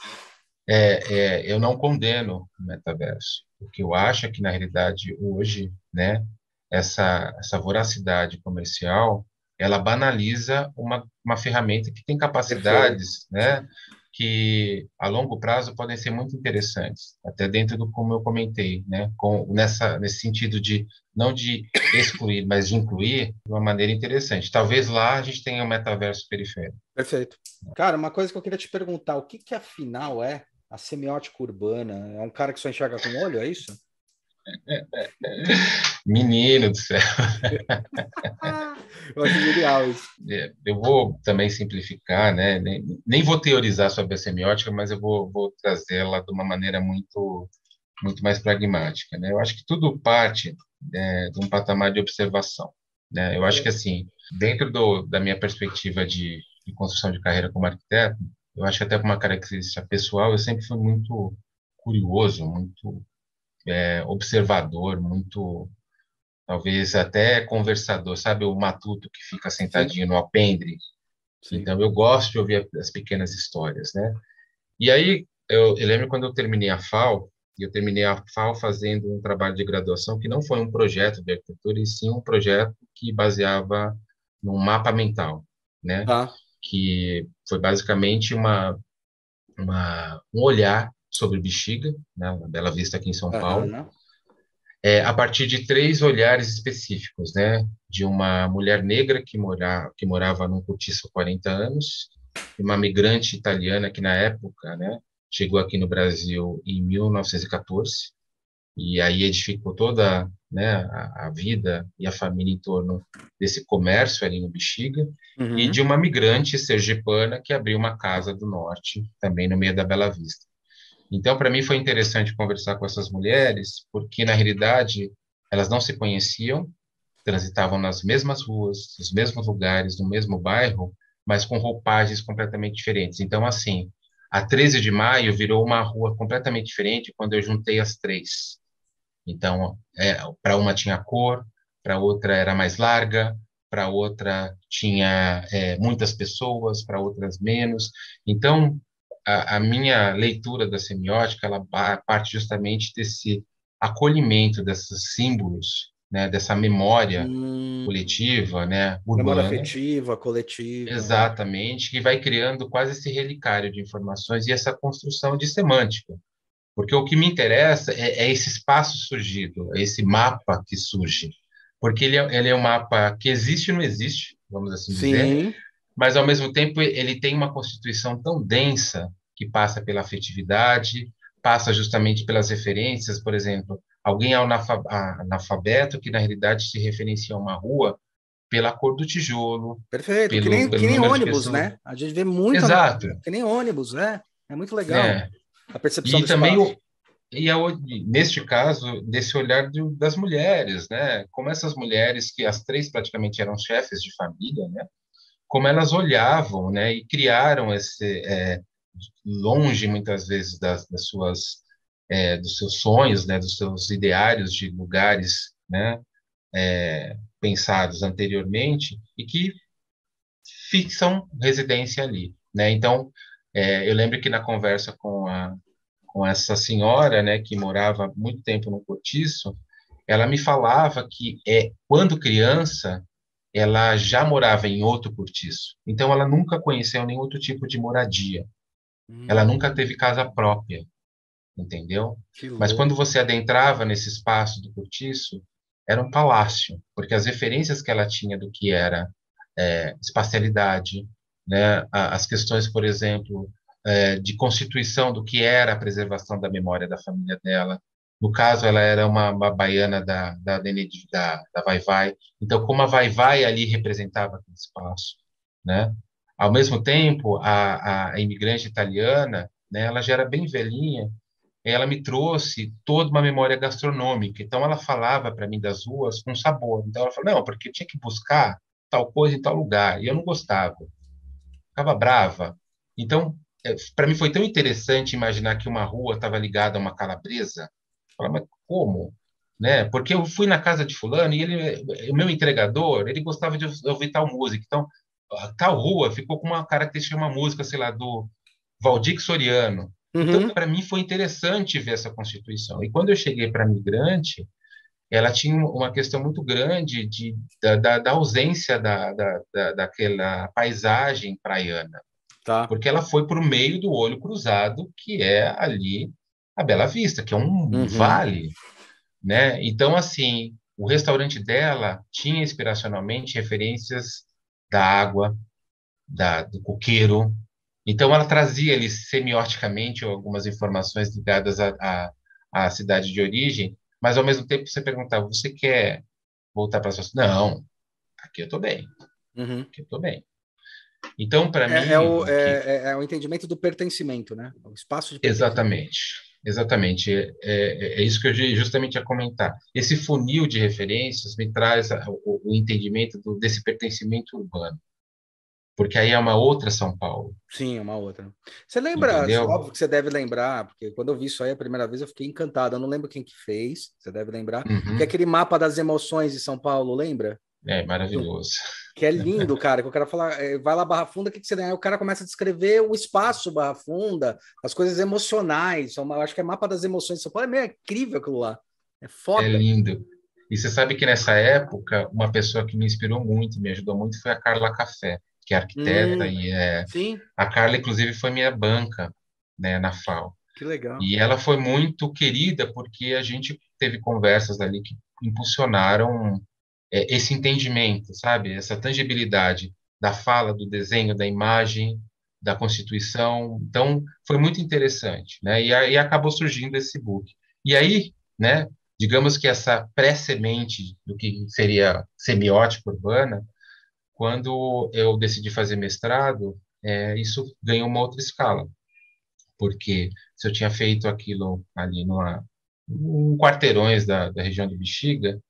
é, é, eu não condeno o metaverso. O que eu acho é que, na realidade, hoje, né, essa, essa voracidade comercial, ela banaliza uma, uma ferramenta que tem capacidades, né, que a longo prazo podem ser muito interessantes, até dentro do como eu comentei, né, com nessa nesse sentido de não de excluir, mas de incluir de uma maneira interessante. Talvez lá a gente tenha um metaverso periférico. Perfeito. Cara, uma coisa que eu queria te perguntar, o que que afinal é a semiótica urbana? É um cara que só enxerga com o olho, é isso? Menino do céu. eu acho genial isso. É, eu vou também simplificar, né? Nem, nem, vou teorizar sobre a semiótica, mas eu vou, vou trazê-la de uma maneira muito, muito mais pragmática. Né? Eu acho que tudo parte é, de um patamar de observação. Né? Eu acho que, assim, dentro do, da minha perspectiva de, de construção de carreira como arquiteto, eu acho que até com uma característica pessoal, eu sempre fui muito curioso, muito é, observador, muito, talvez até conversador, sabe? O matuto que fica sentadinho Sim. no alpendre. Sim. Então, eu gosto de ouvir as pequenas histórias, né? E aí, eu, eu lembro quando eu terminei a FAO, e eu terminei a FAO fazendo um trabalho de graduação que não foi um projeto de arquitetura, e sim um projeto que baseava num mapa mental, né? Ah. Que foi basicamente uma, uma um olhar sobre Bexiga, né, na Bela Vista aqui em São Paulo, é, a partir de três olhares específicos, né, de uma mulher negra que, mora, que morava num cortiço há 40 anos, uma migrante italiana que na época, né, chegou aqui no Brasil em 1914 e aí edificou toda né, a, a, vida e a família em torno desse comércio ali no Bexiga, uhum. e de uma migrante sergipana que abriu uma casa do norte, também no meio da Bela Vista. Então, para mim foi interessante conversar com essas mulheres, porque na realidade elas não se conheciam, transitavam nas mesmas ruas, nos mesmos lugares, no mesmo bairro, mas com roupagens completamente diferentes. Então, assim, a 13 de maio virou uma rua completamente diferente quando eu juntei as três. Então, é, para uma tinha cor, para outra era mais larga, para outra tinha é, muitas pessoas, para outras menos. Então, a, a, minha leitura da semiótica ela parte justamente desse acolhimento desses símbolos, né, dessa memória hum, coletiva, né, urbana. Memória afetiva, coletiva. Exatamente, que vai criando quase esse relicário de informações e essa construção de semântica. Porque o que me interessa é, é esse espaço surgido, é esse mapa que surge. Porque ele é, ele é um mapa que existe e não existe, vamos assim Sim. dizer, mas ao mesmo tempo ele tem uma constituição tão densa que passa pela afetividade, passa justamente pelas referências, por exemplo, alguém analfabeto que na realidade se referencia a uma rua pela cor do tijolo. Perfeito, pelo, que nem, que nem ônibus, né? A gente vê muito. Exato. Que nem ônibus, né? É muito legal. É. A percepção e também o, e a, neste caso desse olhar do, das mulheres, né? Como essas mulheres que as três praticamente eram chefes de família, né? Como elas olhavam, né? E criaram esse é, longe muitas vezes das, das suas é, dos seus sonhos, né, dos seus ideários de lugares, né, é, pensados anteriormente e que fixam residência ali, né? Então, é, eu lembro que na conversa com a com essa senhora, né, que morava muito tempo no Cortiço, ela me falava que é quando criança ela já morava em outro cortiço, então ela nunca conheceu nenhum outro tipo de moradia. Ela nunca teve casa própria, entendeu? Mas quando você adentrava nesse espaço do cortiço, era um palácio, porque as referências que ela tinha do que era é, espacialidade, né, as questões, por exemplo, é, de constituição do que era a preservação da memória da família dela. No caso, ela era uma, uma baiana da, da, da, da Vai Vai. Então, como a Vai Vai ali representava aquele espaço, né? Ao mesmo tempo, a, a imigrante italiana, né, ela já era bem velhinha, ela me trouxe toda uma memória gastronômica. Então, ela falava para mim das ruas com sabor. Então, ela falou, não, porque tinha que buscar tal coisa em tal lugar. E eu não gostava. Ficava brava. Então, é, para mim foi tão interessante imaginar que uma rua estava ligada a uma calabresa. Falei, mas como? Né? Porque eu fui na casa de fulano e ele, o meu entregador, ele gostava de ouvir tal música. Então, tal rua ficou com uma característica, uma música, sei lá, do Valdir Soriano. Uhum. Então, para mim, foi interessante ver essa constituição. E quando eu cheguei para migrante, ela tinha uma questão muito grande de, da, da, da ausência da, da, da, daquela paisagem praiana. Tá. Porque ela foi para o meio do olho cruzado, que é ali a Bela Vista, que é um uhum. vale. Né? Então, assim, o restaurante dela tinha inspiracionalmente referências da água, da, do coqueiro. Então, ela trazia ali semioticamente algumas informações ligadas à, cidade de origem, mas ao mesmo tempo você perguntava: você quer voltar para a sua Não, aqui eu estou bem. Uhum. Aqui eu estou bem. Então, para é, mim. É o, é, é, é o entendimento do pertencimento, né? O espaço de Exatamente. Exatamente, é, é, é, isso que eu justamente ia comentar. Esse funil de referências me traz o, o entendimento do, desse pertencimento urbano, porque aí é uma outra São Paulo. Sim, é uma outra. Você lembra, Entendeu? óbvio que você deve lembrar, porque quando eu vi isso aí a primeira vez eu fiquei encantado, eu não lembro quem que fez, você deve lembrar, uhum. que é aquele mapa das emoções de São Paulo, lembra? É, maravilhoso. Que é lindo, cara. Que o cara fala, é, vai lá Barra Funda, o que, que você tem? Aí o cara começa a descrever o espaço Barra Funda, as coisas emocionais. Eu acho que é mapa das emoções. Você pode é meio incrível aquilo lá. É foda. É lindo. E você sabe que nessa época, uma pessoa que me inspirou muito, me ajudou muito, foi a Carla Café, que é arquiteta hum, e é. Sim. A Carla, inclusive, foi minha banca, né, na FAO. Que legal. E ela foi muito querida porque a gente teve conversas ali que impulsionaram é, esse entendimento, sabe? Essa tangibilidade da fala, do desenho, da imagem, da Constituição. Então, foi muito interessante, né? E aí acabou surgindo esse book. E aí, né? Digamos que essa pré-semente do que seria semiótica urbana, quando eu decidi fazer mestrado, é, isso ganhou uma outra escala, porque se eu tinha feito aquilo ali numa, em quarteirões da, da região de Bexiga,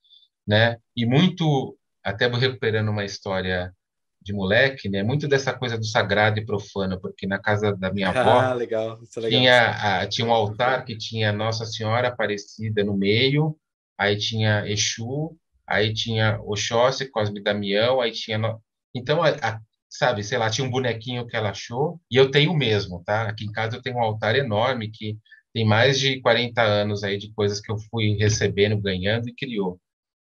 né? E muito, até recuperando uma história de moleque, né? Muito dessa coisa do sagrado e profano, porque na casa da minha avó ah, legal. É tinha a, tinha um altar que tinha Nossa Senhora Aparecida no meio, aí tinha Exu, aí tinha Oxóssi, Cosme Damião, aí tinha no... então a, a, sabe, sei lá, tinha um bonequinho que ela achou e eu tenho o mesmo, tá? Aqui em casa eu tenho um altar enorme que tem mais de 40 anos aí de coisas que eu fui recebendo, ganhando e criou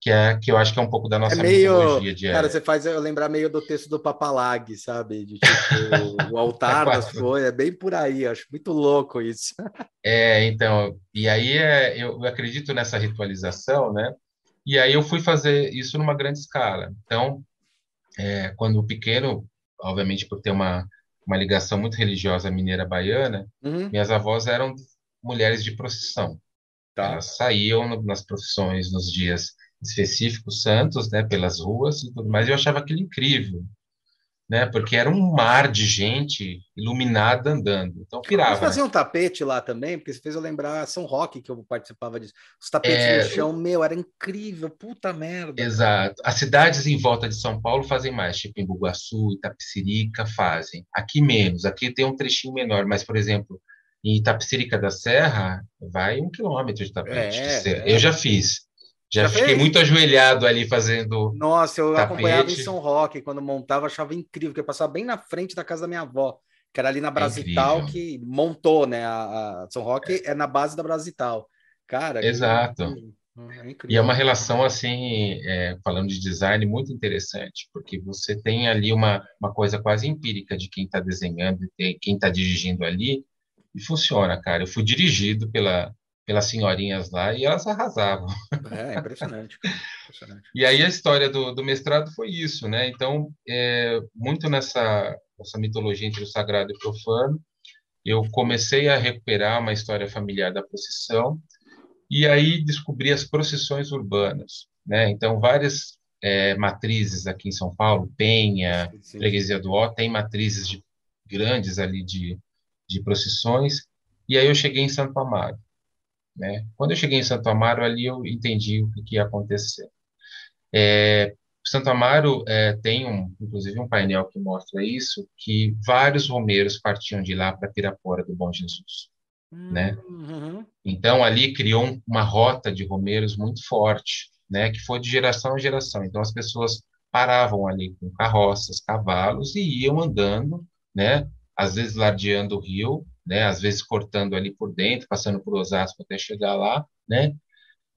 que é que eu acho que é um pouco da nossa é meio, Cara, você faz eu lembrar meio do texto do Papalag, sabe? De, tipo, o altar é das coisas, é bem por aí, acho muito louco isso. É, então, e aí é, eu, acredito nessa ritualização, né? E aí eu fui fazer isso numa grande escala. Então, é, quando pequeno, obviamente por ter uma, uma ligação muito religiosa mineira baiana, uhum. minhas avós eram mulheres de procissão. Tá. Elas saíam nas profissões nos dias específicos santos, né, pelas ruas e tudo mais. Eu achava aquilo incrível, né, porque era um mar de gente iluminada andando. Então pirava. Você fazia né? um tapete lá também, porque você fez eu lembrar São Roque que eu participava disso. Os tapetes é... no chão, meu, era incrível, puta merda. Exato. As cidades em volta de São Paulo fazem mais, tipo em Bugaçu, Itapecerica fazem. Aqui menos. Aqui tem um trechinho menor, mas por exemplo em Itapecerica da Serra, vai um quilômetro de tapete. É, é. Eu já fiz. Já, Já fiquei fez? muito ajoelhado ali fazendo. Nossa, eu tapete. acompanhava em São Roque, quando montava, achava incrível, porque eu passava bem na frente da casa da minha avó, que era ali na é Brasital, é que montou, né? A, a São Roque é. é. na base da Brasital. Cara, exato. É e é uma relação, assim, é, falando de design, muito interessante, porque você tem ali uma, uma coisa quase empírica de quem está desenhando e quem está dirigindo ali, e funciona, cara. Eu fui dirigido pela, pelas senhorinhas lá e elas arrasavam. É, impressionante. impressionante. e aí a história do, do mestrado foi isso, né? Então, é, muito nessa, nessa mitologia entre o sagrado e o profano, eu comecei a recuperar uma história familiar da procissão e aí descobri as procissões urbanas, né? Então, várias é, matrizes aqui em São Paulo, Penha, Sim. Freguesia do Ó, tem matrizes de, grandes ali de, de procissões, e aí eu cheguei em Santo Amaro. Né? Quando eu cheguei em Santo Amaro, ali eu entendi o que, que ia acontecer. É, Santo Amaro é, tem, um, inclusive, um painel que mostra isso, que vários romeiros partiam de lá para Pirapora do Bom Jesus. Né? Uhum. Então, ali criou uma rota de romeiros muito forte, né? que foi de geração em geração. Então, as pessoas paravam ali com carroças, cavalos e iam andando, né? às vezes ladeando o rio, né? Às vezes cortando ali por dentro, passando por Osasco até chegar lá, né?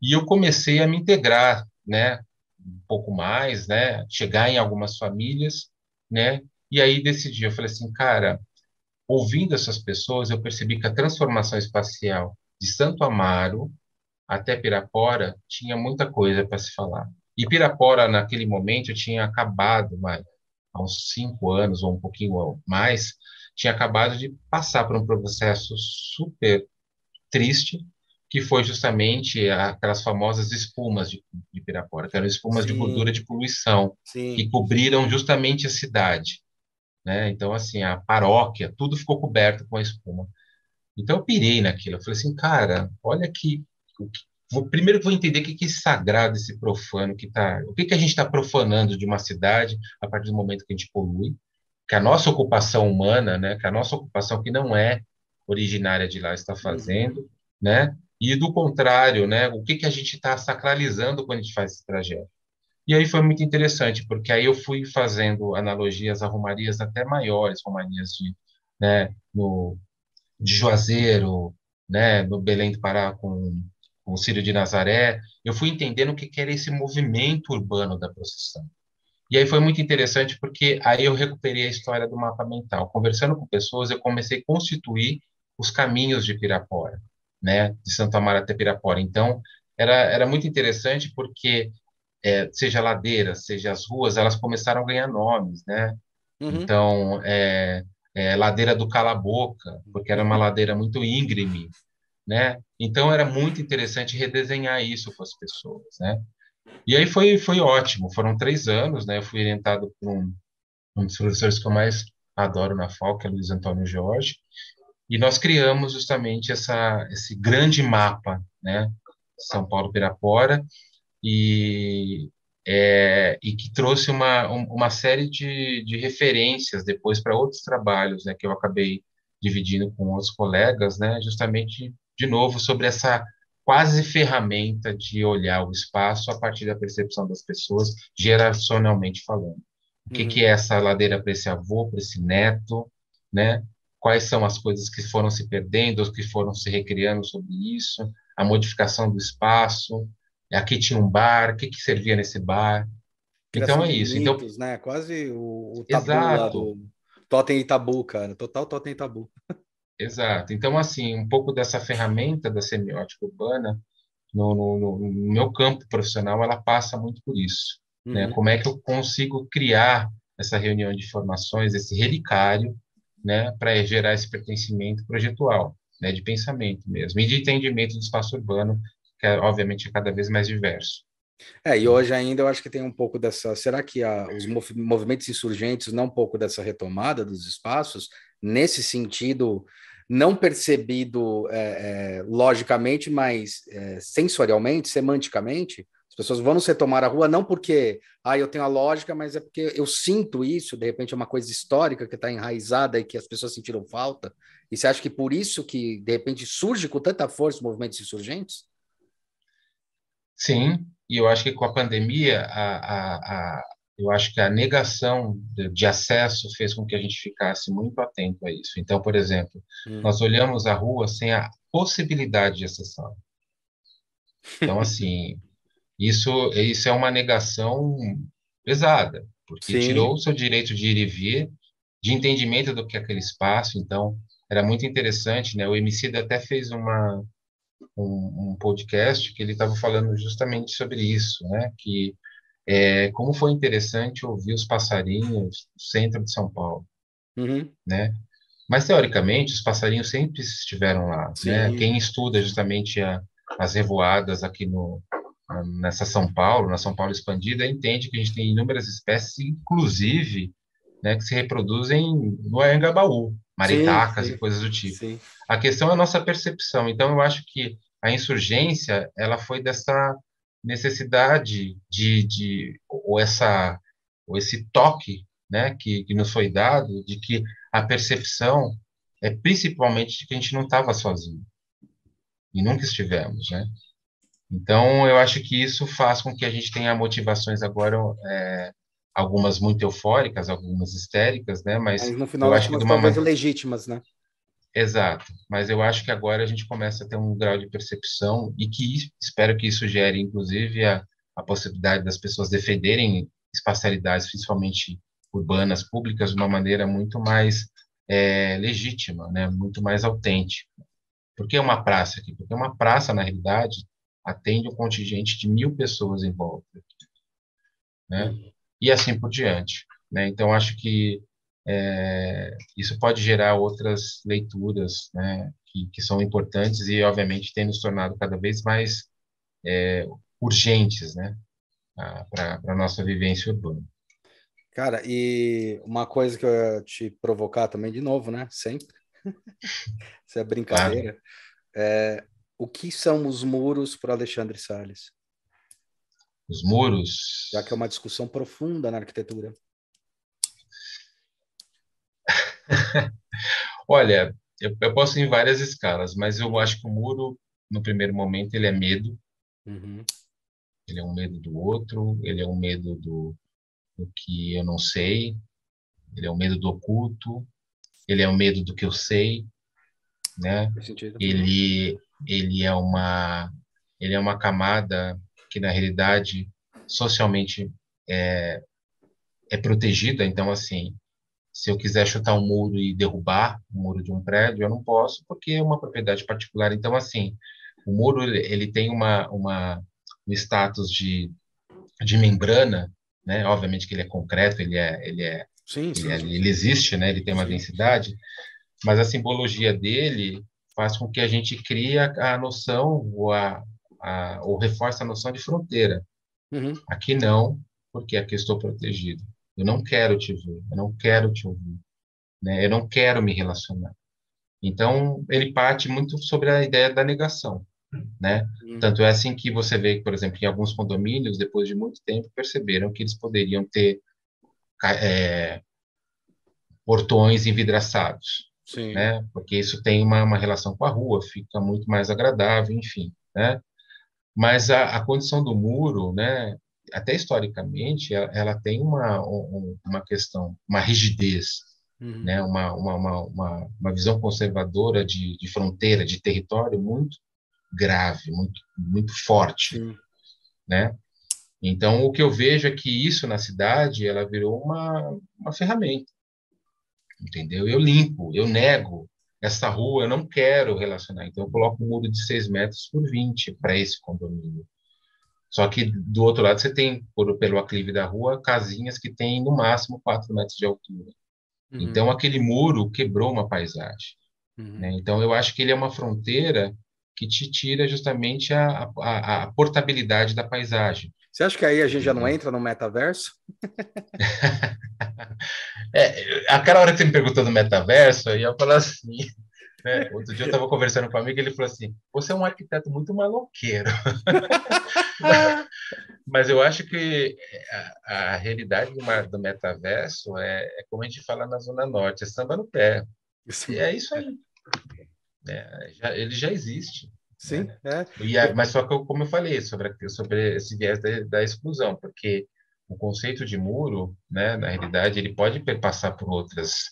E eu comecei a me integrar, né, um pouco mais, né, chegar em algumas famílias, né, e aí decidi, eu falei assim, cara, ouvindo essas pessoas, eu percebi que a transformação espacial de Santo Amaro até Pirapora tinha muita coisa para se falar. E Pirapora, naquele momento, tinha acabado, mas, há uns cinco anos ou um pouquinho mais, tinha acabado de passar por um processo super triste, que foi justamente aquelas famosas espumas de, de Pirapora, que eram espumas Sim. de gordura de poluição, Sim. que cobriram justamente a cidade. Né? Então, assim, a paróquia, tudo ficou coberto com a espuma. Então, eu pirei naquilo. Eu falei assim, cara, olha que. Vou, primeiro vou entender o que, que é sagrado, esse profano, que tá, o que, que a gente está profanando de uma cidade a partir do momento que a gente polui, que a nossa ocupação humana, né, que a nossa ocupação que não é originária de lá está fazendo, uhum. né, e do contrário, né, o que, que a gente está sacralizando quando a gente faz esse trajeto. E aí foi muito interessante, porque aí eu fui fazendo analogias a romarias até maiores, romarias de, né, no, de Juazeiro, né, no Belém do Pará com, com o Círio de Nazaré, eu fui entendendo o que, que era esse movimento urbano da procissão. E aí foi muito interessante porque aí eu recuperei a história do mapa mental. Conversando com pessoas, eu comecei a constituir os caminhos de Pirapora, né, de Santo Amaro até Pirapora. Então, era, era muito interessante porque é, seja ladeira, seja as ruas, elas começaram a ganhar nomes, né? Uhum. Então, é, é, ladeira do Cala-Boca, porque era uma ladeira muito íngreme, né? Então, era muito interessante redesenhar isso com as pessoas, né? E aí foi, foi ótimo, foram três anos, né? Eu fui orientado por um, um dos professores que eu mais adoro na FAO, que é Luiz Antônio Jorge, e nós criamos justamente essa, esse grande mapa, né? São Paulo Pirapora, e, é, e que trouxe uma, uma série de, de referências depois para outros trabalhos, né, que eu acabei dividindo com outros colegas, né, justamente, de novo, sobre essa quase ferramenta de olhar o espaço a partir da percepção das pessoas, geracionalmente falando. O que, uhum. que é essa ladeira para esse avô, para esse neto, né? Quais são as coisas que foram se perdendo, que foram se recriando sobre isso, a modificação do espaço, aqui tinha um bar, o que, que servia nesse bar. Criação então é isso. Então mitos, então, né? Quase o, o tabu Exato. do Totem e Tabu, cara. Total Totem e Tabu. Exato. Então, assim, um pouco dessa ferramenta da semiótica urbana, no, no, no meu campo profissional, ela passa muito por isso. Né? Uhum. Né? Como é que eu consigo criar essa reunião de informações, esse relicário, né, para gerar esse pertencimento projetual, né, de pensamento mesmo, e de entendimento do espaço urbano que é, obviamente é cada vez mais diverso. É, e hoje ainda eu acho que tem um pouco dessa. Será que a, os movimentos insurgentes não um pouco dessa retomada dos espaços, nesse sentido, não percebido é, é, logicamente, mas é, sensorialmente, semanticamente? As pessoas vão nos retomar a rua não porque ah, eu tenho a lógica, mas é porque eu sinto isso, de repente é uma coisa histórica que está enraizada e que as pessoas sentiram falta. E você acha que por isso que, de repente, surge com tanta força os movimentos insurgentes? Sim, e eu acho que com a pandemia, a, a, eu acho que a negação de, acesso fez com que a gente ficasse muito atento a isso. Então, por exemplo, hum. nós olhamos a rua sem a possibilidade de acessar. Então, assim, isso, isso é uma negação pesada, porque Sim. tirou o seu direito de ir e vir, de entendimento do que é aquele espaço. Então, era muito interessante, né? O MC até fez uma um, um podcast que ele estava falando justamente sobre isso, né? Que é, como foi interessante ouvir os passarinhos no centro de São Paulo, uhum. né? Mas teoricamente os passarinhos sempre estiveram lá, né? Sim. né? Quem estuda justamente a, as revoadas aqui no nessa São Paulo, na São Paulo expandida, entende que a gente tem inúmeras espécies, inclusive, né, que se reproduzem no Anhangabaú, maritacas sim, sim. e coisas do tipo. Sim. A questão é a nossa percepção. Então, eu acho que a insurgência ela foi dessa necessidade de, de ou essa ou esse toque, né, que, que nos foi dado de que a percepção é principalmente de que a gente não estava sozinho e nunca estivemos, né? Então, eu acho que isso faz com que a gente tenha motivações agora é, algumas muito eufóricas, algumas histéricas, né? Mas, Mas no final, eu acho que de uma maneira legítimas, né? Exato, mas eu acho que agora a gente começa a ter um grau de percepção e que espero que isso gere, inclusive, a, a possibilidade das pessoas defenderem espacialidades, principalmente urbanas, públicas, de uma maneira muito mais é, legítima, né? muito mais autêntica. Por que uma praça aqui? Porque uma praça, na realidade, atende um contingente de mil pessoas em volta. Né? E assim por diante. Né? Então, acho que é, isso pode gerar outras leituras né, que, que, são importantes e, obviamente, tem nos tornado cada vez mais é, urgentes né, para a nossa vivência urbana. Cara, e uma coisa que eu ia te provocar também, de novo, né? Sempre. Isso é brincadeira. Claro. É, o que são os muros para Alexandre Salles? Os muros. Já que é uma discussão profunda na arquitetura. Olha, eu, eu, posso ir em várias escalas, mas eu acho que o muro, no primeiro momento, ele é medo. Uhum. Ele é um medo do outro, ele é um medo do, do que eu não sei, ele é um medo do oculto, ele é um medo do que eu sei, né? Ele, ele é uma, ele é uma camada que na realidade socialmente é, é protegida. Então, assim, se eu quiser chutar um muro e derrubar o um muro de um prédio, eu não posso, porque é uma propriedade particular. Então, assim, o muro ele tem uma, uma um status de, de membrana, né? Obviamente que ele é concreto, ele é, ele é, sim, sim, ele, é, sim. ele, existe, né? Ele tem uma densidade, mas a simbologia dele faz com que a gente crie a, a noção ou a, a, ou reforça a noção de fronteira. Uhum. Aqui não, porque aqui estou protegido. Eu não quero te ver, eu não quero te ouvir, né? Eu não quero me relacionar. Então, ele parte muito sobre a ideia da negação, né? Uhum. Tanto é assim que você vê, por exemplo, em alguns condomínios, depois de muito tempo, perceberam que eles poderiam ter é, portões envidraçados, Sim. né? Porque isso tem uma, uma relação com a rua, fica muito mais agradável, enfim, né? Mas a, a condição do muro, né? Até historicamente, ela, tem uma, uma questão, uma rigidez, uhum. né? uma, uma, uma, uma, visão conservadora de, de fronteira, de território muito grave, muito, muito forte. Uhum. Né? Então, o que eu vejo é que isso na cidade, ela virou uma, uma ferramenta, entendeu? Eu limpo, eu nego essa rua, eu não quero relacionar. Então, eu coloco um muro de 6 metros por 20 para esse condomínio. Só que do outro lado você tem, por, pelo aclive da rua, casinhas que têm no máximo 4 metros de altura. Uhum. Então aquele muro quebrou uma paisagem. Uhum. Né? Então eu acho que ele é uma fronteira que te tira justamente a, a, a, portabilidade da paisagem. Você acha que aí a gente já não entra no metaverso? é, aquela hora que você me perguntou do metaverso, eu ia falar assim, né? Outro dia eu estava conversando com um amigo e ele falou assim: Você é um arquiteto muito maloqueiro. Mas eu acho que a, a realidade do, do metaverso é, é, como a gente fala na Zona Norte: é samba no pé. Isso. E é isso aí. É, já, ele já existe. Sim, né? é. E a, mas só que, como eu falei, sobre, sobre esse viés da, da exclusão, porque o conceito de muro, né, na realidade, ele pode passar por outras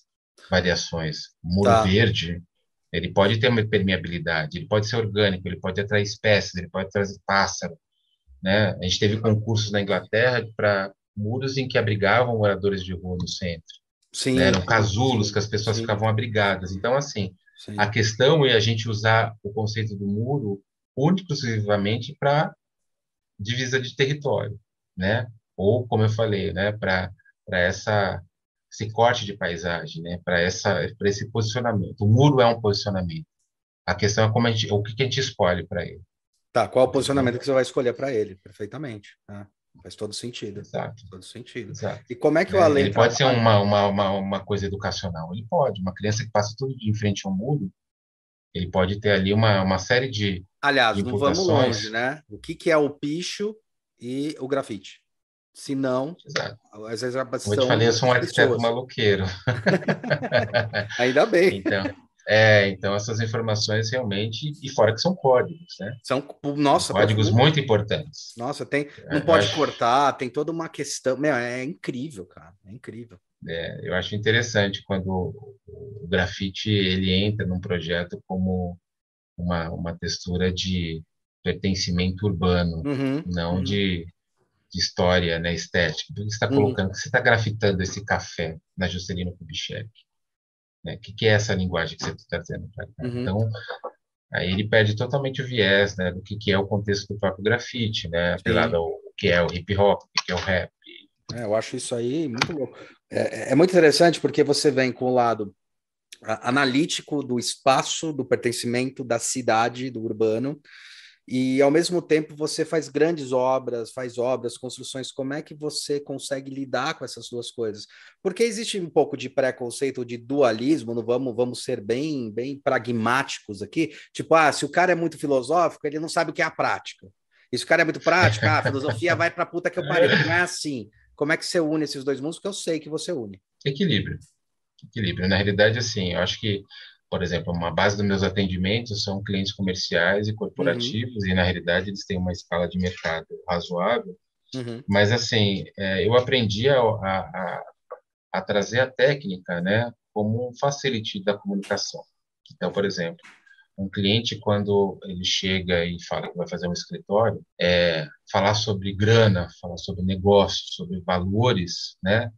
variações. Muro tá. verde, ele pode ter uma permeabilidade, ele pode ser orgânico, ele pode atrair espécies, ele pode trazer pássaro. Né? A gente teve concursos na Inglaterra para muros em que abrigavam moradores de rua no centro. Sim. Né? Eram casulos que as pessoas Sim. ficavam abrigadas. Então, assim, Sim. a questão é a gente usar o conceito do muro único exclusivamente para divisa de território, né? Ou, como eu falei, né, para essa esse corte de paisagem, né, para essa para esse posicionamento. O muro é um posicionamento. A questão é como a gente, o que, a gente escolhe para ele. Tá, qual é o posicionamento que você vai escolher para ele? Perfeitamente. Né? Faz todo sentido. Exato. Todo sentido. Exato. E como é que o é, além Ele pode ser uma, uma, uma, uma coisa educacional. Ele pode. Uma criança que passa tudo de em frente ao muro, ele pode ter ali uma, uma série de. Aliás, de não vamos longe, né? O que, que é o picho e o grafite? Se não, Exato. às vezes a Como eu te falei, eu sou um arquiteto maluqueiro. Ainda bem. Então, é, então essas informações realmente, e fora que são códigos, né? São, nossa, códigos muito importantes. Nossa, tem, não é, pode acho... cortar, tem toda uma questão, meu, é incrível, cara, é incrível. É, eu acho interessante quando o, grafite ele entra num projeto como uma, uma textura de pertencimento urbano, Uhum, não uhum, de história, né, estética. Porque você está uhum. colocando, você está grafitando esse café na Juscelino Kubitschek, né? O que, que é essa linguagem que você está trazendo para cá? Uhum. Então, aí ele perde totalmente o viés, né, do que, que é o contexto do próprio grafite, né, apelado ao que é o hip hop, o que é o rap. É, eu acho isso aí muito louco. É, é, é muito interessante porque você vem com o lado analítico do espaço, do pertencimento da cidade, do urbano, e ao mesmo tempo você faz grandes obras, faz obras, construções. Como é que você consegue lidar com essas duas coisas? Porque existe um pouco de preconceito, de dualismo, não vamos, vamos ser bem, bem pragmáticos aqui. Tipo, ah, se o cara é muito filosófico, ele não sabe o que é a prática. E se o cara é muito prático, ah, a filosofia vai para puta que eu pariu. Não é assim. Como é que você une esses dois mundos? Que eu sei que você une. Equilíbrio. Equilíbrio. Na realidade, assim, eu acho que por exemplo, uma base dos meus atendimentos são clientes comerciais e corporativos, uhum. e na realidade eles têm uma escala de mercado razoável. Uhum. Mas, assim, é, eu aprendi a, a, a, trazer a técnica né, como um facilite da comunicação. Então, por exemplo, um cliente, quando ele chega e fala que vai fazer um escritório, é, falar sobre grana, falar sobre negócio, sobre valores, né,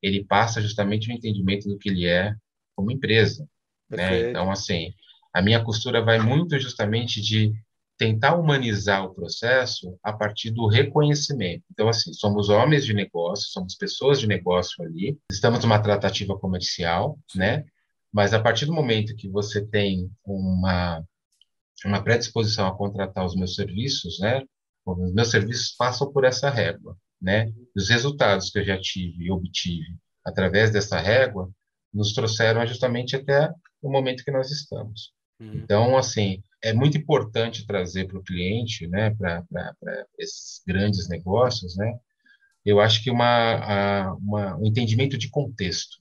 ele passa justamente o entendimento do que ele é como empresa. Né? Então, assim, a minha costura vai muito justamente de tentar humanizar o processo a partir do reconhecimento. Então, assim, somos homens de negócio, somos pessoas de negócio ali, estamos numa tratativa comercial, né? Mas a partir do momento que você tem uma uma predisposição a contratar os meus serviços, né? Os meus serviços passam por essa régua, né? Os resultados que eu já tive e obtive através dessa régua nos trouxeram justamente até o momento que nós estamos. Uhum. Então, assim, é muito importante trazer para o cliente, né, para esses grandes negócios, né, eu acho que uma, a, uma, um entendimento de contexto.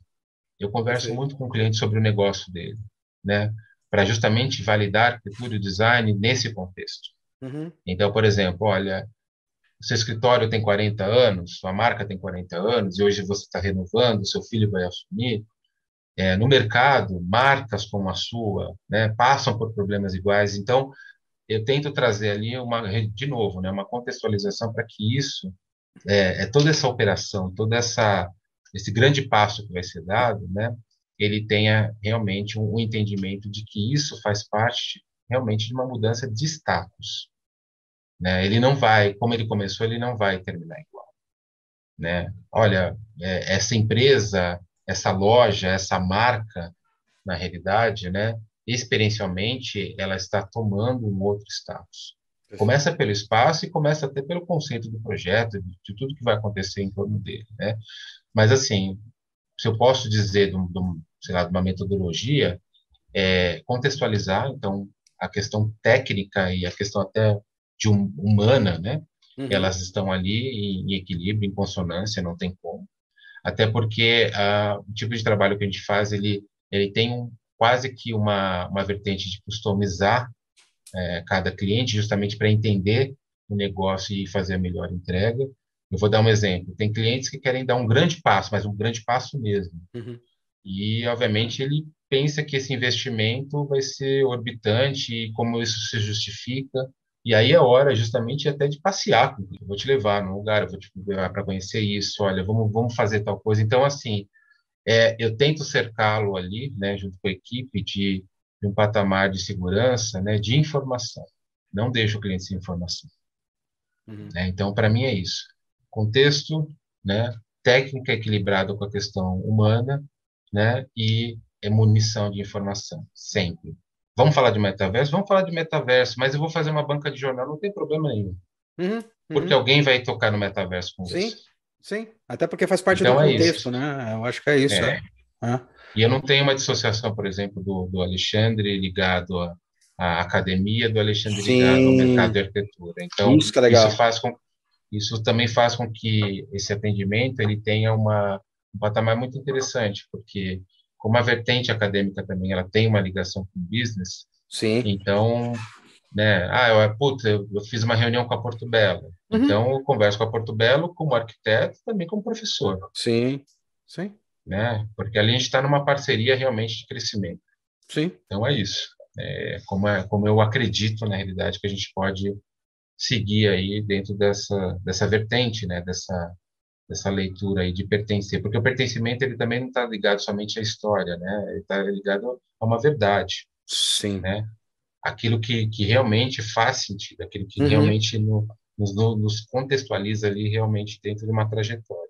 Eu converso Sim. muito com o cliente sobre o negócio dele, né, para justamente validar arquitetura e design nesse contexto. Uhum. Então, por exemplo, olha, o seu escritório tem 40 anos, sua marca tem 40 anos, e hoje você está renovando, seu filho vai assumir, é, no mercado, marcas como a sua, né, passam por problemas iguais. Então, eu tento trazer ali uma, de novo, né, uma contextualização para que isso, é, é, toda essa operação, toda essa esse grande passo que vai ser dado, né, ele tenha realmente um, um entendimento de que isso faz parte realmente de uma mudança de status. Né? Ele não vai, como ele começou, ele não vai terminar igual. Né? Olha, é, essa empresa essa loja, essa marca, na realidade, né, experiencialmente, ela está tomando um outro status. Começa pelo espaço e começa até pelo conceito do projeto, de, tudo que vai acontecer em torno dele, né? Mas, assim, se eu posso dizer, de, de, sei lá, de uma metodologia, é contextualizar, então, a questão técnica e a questão até de um, humana, né? Uhum. Elas estão ali em, em equilíbrio, em consonância, não tem como até porque uh, o tipo de trabalho que a gente faz, ele, ele tem um, quase que uma, uma vertente de customizar é, cada cliente, justamente para entender o negócio e fazer a melhor entrega. Eu vou dar um exemplo. Tem clientes que querem dar um grande passo, mas um grande passo mesmo. Uhum. E, obviamente, ele pensa que esse investimento vai ser orbitante e como isso se justifica. E aí é hora justamente até de passear Eu vou te levar num lugar, eu vou te levar para conhecer isso, olha, vamos, vamos fazer tal coisa. Então, assim, é, eu tento cercá-lo ali, né, junto com a equipe, de, de, um patamar de segurança, né, de informação. Não deixo o cliente sem informação. Uhum. Né? Então, para mim é isso. Contexto, né, técnica equilibrada com a questão humana, né, e munição de informação, sempre. Vamos falar de metaverso? Vamos falar de metaverso, mas eu vou fazer uma banca de jornal, não tem problema nenhum. Uhum, uhum. Porque alguém vai tocar no metaverso com sim, você. Sim, até porque faz parte então do é contexto, isso. né? Eu acho que é isso. É. É. E eu não tenho uma dissociação, por exemplo, do, do Alexandre ligado à, à, academia, do Alexandre sim. ligado ao mercado de arquitetura. Então, isso, é isso, faz com, isso também faz com que esse atendimento ele tenha uma, um patamar muito interessante, porque como a vertente acadêmica também ela tem uma ligação com o business, Sim. então, né, ah, eu, puta, eu, eu fiz uma reunião com a Porto Belo, uhum. então eu converso com a Porto Belo como arquiteto também como professor. Sim, sim. né? Porque ali a gente está numa parceria realmente de crescimento. Sim. Então é isso. É, como, é, como eu acredito, na realidade, que a gente pode seguir aí dentro dessa, dessa vertente, né? Dessa, dessa leitura aí de pertencer. Porque o pertencimento, ele também não está ligado somente à história, né? Ele está ligado a uma verdade. Sim. Né? Aquilo que, que realmente faz sentido, aquilo que Uhum. realmente no, nos, nos contextualiza ali realmente dentro de uma trajetória.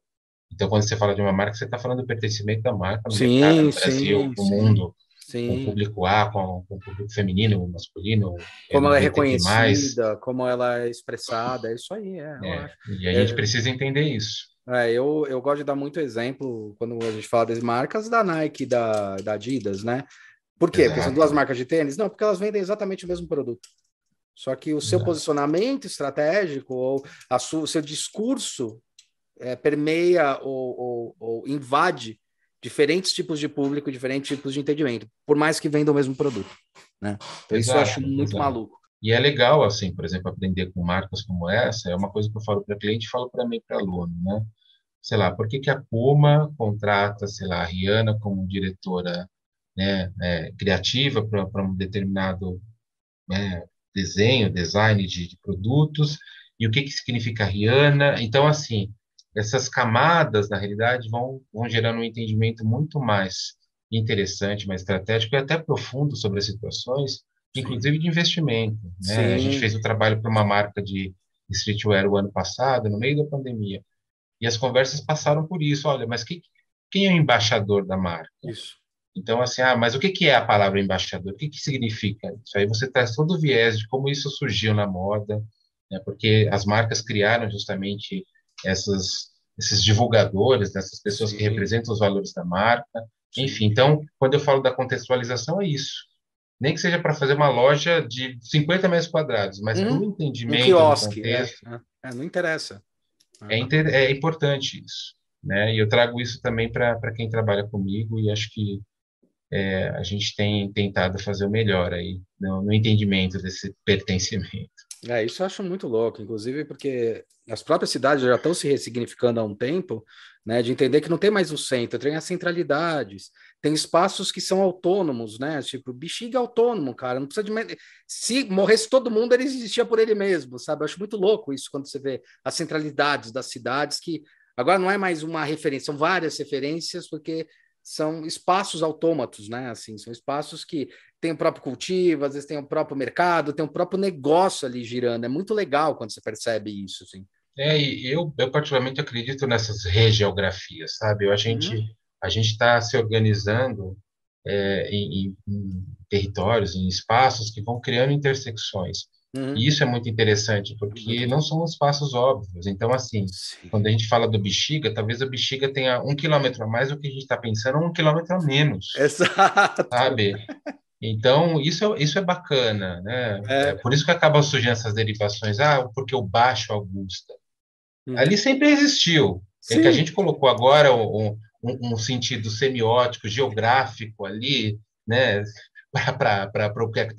Então, quando você fala de uma marca, você está falando do pertencimento da marca no Sim, mercado, no sim, Brasil, no sim. com o público A, com, com o público feminino, masculino. Como ela é 90 e mais. reconhecida, como ela é expressada, é isso aí, é, É, e a gente É. precisa entender isso. É, eu, eu gosto de dar muito exemplo quando a gente fala das marcas da Nike da, da Adidas, né? Por quê? Porque são Exato. duas marcas de tênis? Não, porque elas vendem exatamente o mesmo produto. Só que o seu Exato. posicionamento estratégico ou a su- o seu discurso é, permeia ou, ou- ou invade diferentes tipos de público, diferentes tipos de entendimento, por mais que vendam o mesmo produto, né? Então isso eu Exato, acho muito exato. maluco. E é legal, assim, por exemplo, aprender com marcas como essa, é uma coisa que eu falo para cliente e falo para mim, para aluno, né? Sei lá, por que que a Puma contrata, sei lá, a Rihanna como diretora, né, é, criativa para um determinado né, desenho, design de, de produtos, e o que que significa Rihanna? Então, assim, essas camadas, na realidade, vão, vão gerando um entendimento muito mais interessante, mais estratégico e até profundo sobre as situações, inclusive de investimento. Né? A gente fez o trabalho para uma marca de streetwear o ano passado, no meio da pandemia, e as conversas passaram por isso. Olha, mas que, quem é o embaixador da marca? Isso. Então, assim, ah, mas o que que é a palavra embaixador? O que que significa isso? Aí você traz todo o viés de como isso surgiu na moda, né? porque as marcas criaram justamente essas, esses divulgadores, né? essas pessoas que Sim. representam os valores da marca. Enfim, então, quando eu falo da contextualização, é isso. Nem que seja para fazer uma loja de 50 metros quadrados, mas Uhum. para o Um entendimento do quiosque, é, contexto, é, é, não interessa. é, inter- é importante isso, né? E eu trago isso também para quem trabalha comigo e acho que é, a gente tem tentado fazer o melhor aí no, no entendimento desse pertencimento. É, isso eu acho muito louco, inclusive porque as próprias cidades já estão se ressignificando há um tempo, né, de entender que não tem mais o centro, tem as centralidades, tem espaços que são autônomos, né, tipo, Bexiga é autônomo, cara, não precisa de... Se morresse todo mundo, ele existia por ele mesmo, sabe? Eu acho muito louco isso quando você vê as centralidades das cidades, que agora não é mais uma referência, são várias referências, porque são espaços autômatos, né, assim, são espaços que tem o próprio cultivo, às vezes tem o próprio mercado, tem o próprio negócio ali girando. É muito legal quando você percebe isso, assim. É, e eu, eu particularmente acredito nessas regeografias, sabe? Eu, a gente a gente está se organizando é, em, em- em territórios, em espaços que vão criando intersecções. Uhum. E isso é muito interessante, porque não são espaços óbvios. Então, assim, Sim. quando a gente fala do bexiga, talvez o bexiga tenha um quilômetro a mais do que a gente está pensando, um quilômetro a menos, Exato. sabe? Então, isso é, isso é bacana, né? É. É por isso que acabam surgindo essas derivações. Ah, porque o Baixo Augusta. Uhum. Ali sempre existiu. É Sim. que a gente colocou agora um, um, um sentido semiótico, geográfico ali, né? Para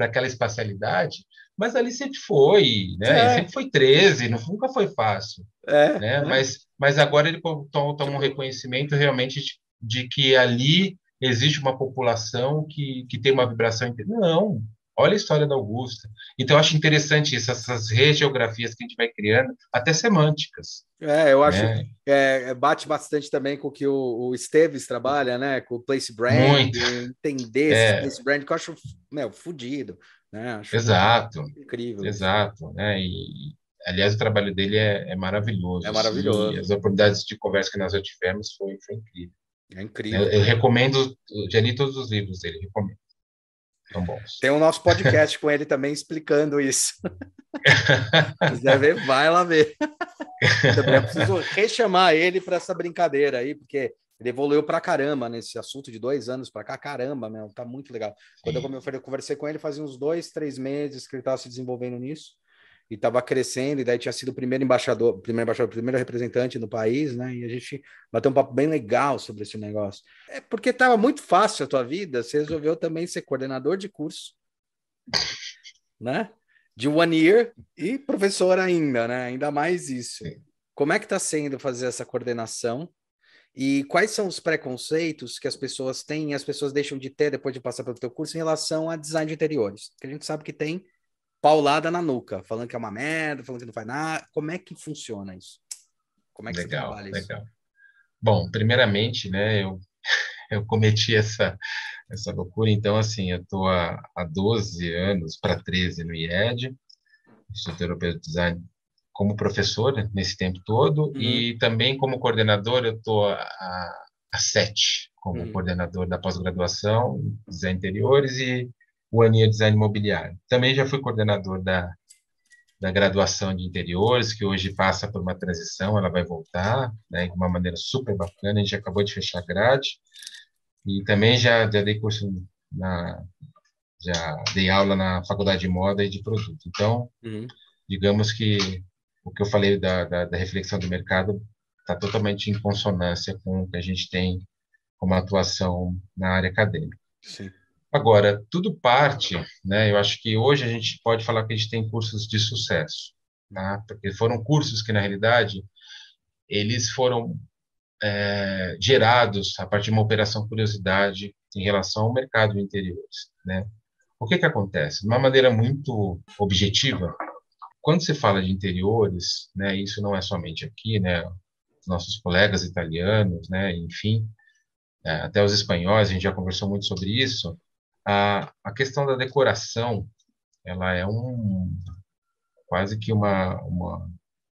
aquela espacialidade, mas ali sempre foi, né? É. Sempre foi 13, não, nunca foi fácil É, né? é. Mas, mas agora ele to- to- toma um reconhecimento realmente de, de que ali existe uma população que, que tem uma vibração. Não, olha a história da Augusta. Então, eu acho interessante isso, essas regeografias que a gente vai criando, até semânticas. É, eu acho né? é, é, bate bastante também com o que o, o Esteves trabalha, né? Com o place brand, Muito. entender É. esse place brand, que eu acho, meu, fudido, né? Acho Exato, incrível. exato. Né? E, aliás, o trabalho dele é, é maravilhoso. É maravilhoso. E as oportunidades de conversa que nós já tivemos foi, foi incrível. É incrível. Eu, eu recomendo, eu já li todos os livros dele, recomendo. São bons. Tem o nosso podcast com ele também explicando isso. Se quiser ver, vai lá ver. Também eu preciso rechamar ele para essa brincadeira aí, porque ele evoluiu pra caramba nesse assunto de dois anos para cá. Caramba, meu, tá muito legal. Quando eu, come- eu conversei com ele, fazia uns dois, três meses que ele estava se desenvolvendo nisso e estava crescendo, e daí tinha sido o primeiro embaixador, primeiro embaixador, primeiro representante no país, né? E a gente bateu um papo bem legal sobre esse negócio. É porque estava muito fácil a tua vida, você resolveu também ser coordenador de curso, né? De one year e professor ainda, né? Ainda mais isso. Sim. Como é que está sendo fazer essa coordenação? E quais são os preconceitos que as pessoas têm e as pessoas deixam de ter depois de passar pelo teu curso em relação a design de interiores? Que a gente sabe que tem paulada na nuca, falando que é uma merda, falando que não faz nada. Como é que funciona isso? Como é que legal, você trabalha legal. isso? Bom, primeiramente, né, eu, eu cometi essa, essa loucura, então, assim, eu estou há, há 12 anos para 13 no IED, Instituto Europeu de Design, como professor nesse tempo todo, uhum. e também como coordenador, eu estou há, há sete, como uhum. coordenador da pós-graduação, design interiores e o Aninha Design Imobiliário. Também já fui coordenador da, da graduação de interiores, que hoje passa por uma transição, ela vai voltar, né, de uma maneira super bacana, a gente acabou de fechar a grade, e também já, já dei curso na, já dei aula na faculdade de moda e de produto. Então, uhum. digamos que o que eu falei da, da, da reflexão do mercado está totalmente em consonância com o que a gente tem como atuação na área acadêmica. Sim. Agora, tudo parte, né? Eu acho que hoje a gente pode falar que a gente tem cursos de sucesso, tá? Porque foram cursos que na realidade eles foram é, gerados a partir de uma operação curiosidade em relação ao mercado de interiores, né? O que que acontece? De uma maneira muito objetiva, quando se fala de interiores, né? Isso não é somente aqui, né? Os nossos colegas italianos, né? Enfim, é, até os espanhóis, a gente já conversou muito sobre isso a, a questão da decoração, ela é um quase que uma, uma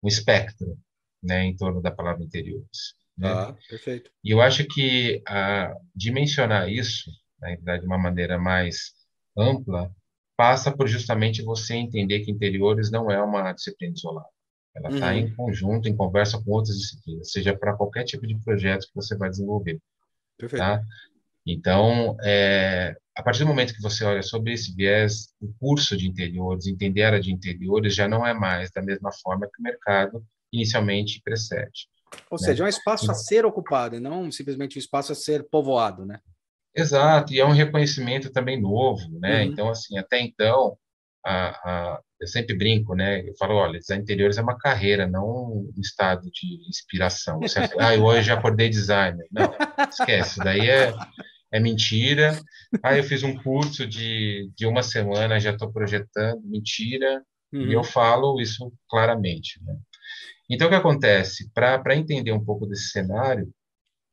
um espectro, né, em torno da palavra interiores. Né? Ah, perfeito. E eu acho que a, dimensionar isso, na verdade, de uma maneira mais ampla, passa por justamente você entender que interiores não é uma disciplina isolada. Ela está uhum. em conjunto, em conversa com outras disciplinas, seja para qualquer tipo de projeto que você vai desenvolver. Perfeito. Tá? Então, é, a partir do momento que você olha sobre esse viés, o curso de interiores, entender a área de interiores, já não é mais da mesma forma que o mercado inicialmente precede. Ou né? seja, é um espaço a ser ocupado e não simplesmente um espaço a ser povoado, né? Exato, e é um reconhecimento também novo, né? Uhum. Então, assim, até então, a, a, eu sempre brinco, né? Eu falo, olha, design interiores é uma carreira, não um estado de inspiração. Você, ah, eu hoje já acordei designer. Não, esquece, daí é é mentira. Ah, eu fiz um curso de, de uma semana, já estou projetando, mentira. Uhum. E eu falo isso claramente. Né? Então, o que acontece? Para entender um pouco desse cenário,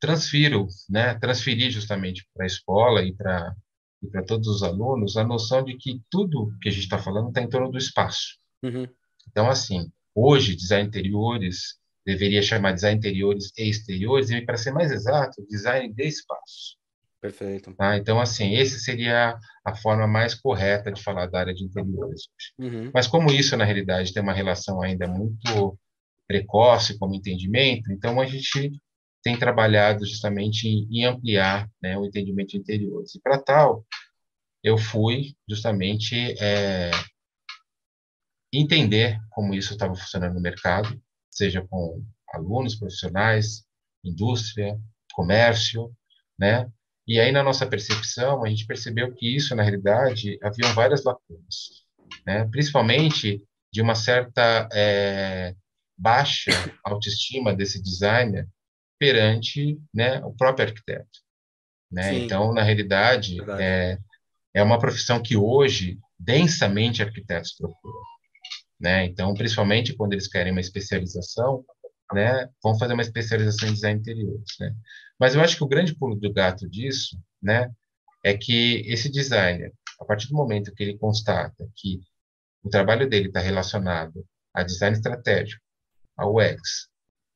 transfiro, né, transferir justamente para a escola e para e para todos os alunos a noção de que tudo que a gente está falando está em torno do espaço. Uhum. Então, assim, hoje, design interiores deveria chamar design interiores e exteriores, e para ser mais exato, design de espaço. Perfeito. Tá? Então, assim, esse seria a forma mais correta de falar da área de interiores. Uhum. Mas como isso, na realidade, tem uma relação ainda muito precoce como entendimento, então a gente tem trabalhado justamente em, em ampliar né, o entendimento de interiores. E para tal, eu fui justamente é, entender como isso estava funcionando no mercado, seja com alunos, profissionais, indústria, comércio, né? E aí, na nossa percepção, a gente percebeu que isso, na realidade, haviam várias lacunas, né? principalmente de uma certa é, baixa autoestima desse designer perante né, o próprio arquiteto. Né? Então, na realidade, é, é uma profissão que hoje, densamente, arquitetos procuram. Né? Então, principalmente quando eles querem uma especialização, né, vão fazer uma especialização em design interiores, né? Mas eu acho que o grande pulo do gato disso, né, é que esse designer, a partir do momento que ele constata que o trabalho dele está relacionado a design estratégico, ao UX,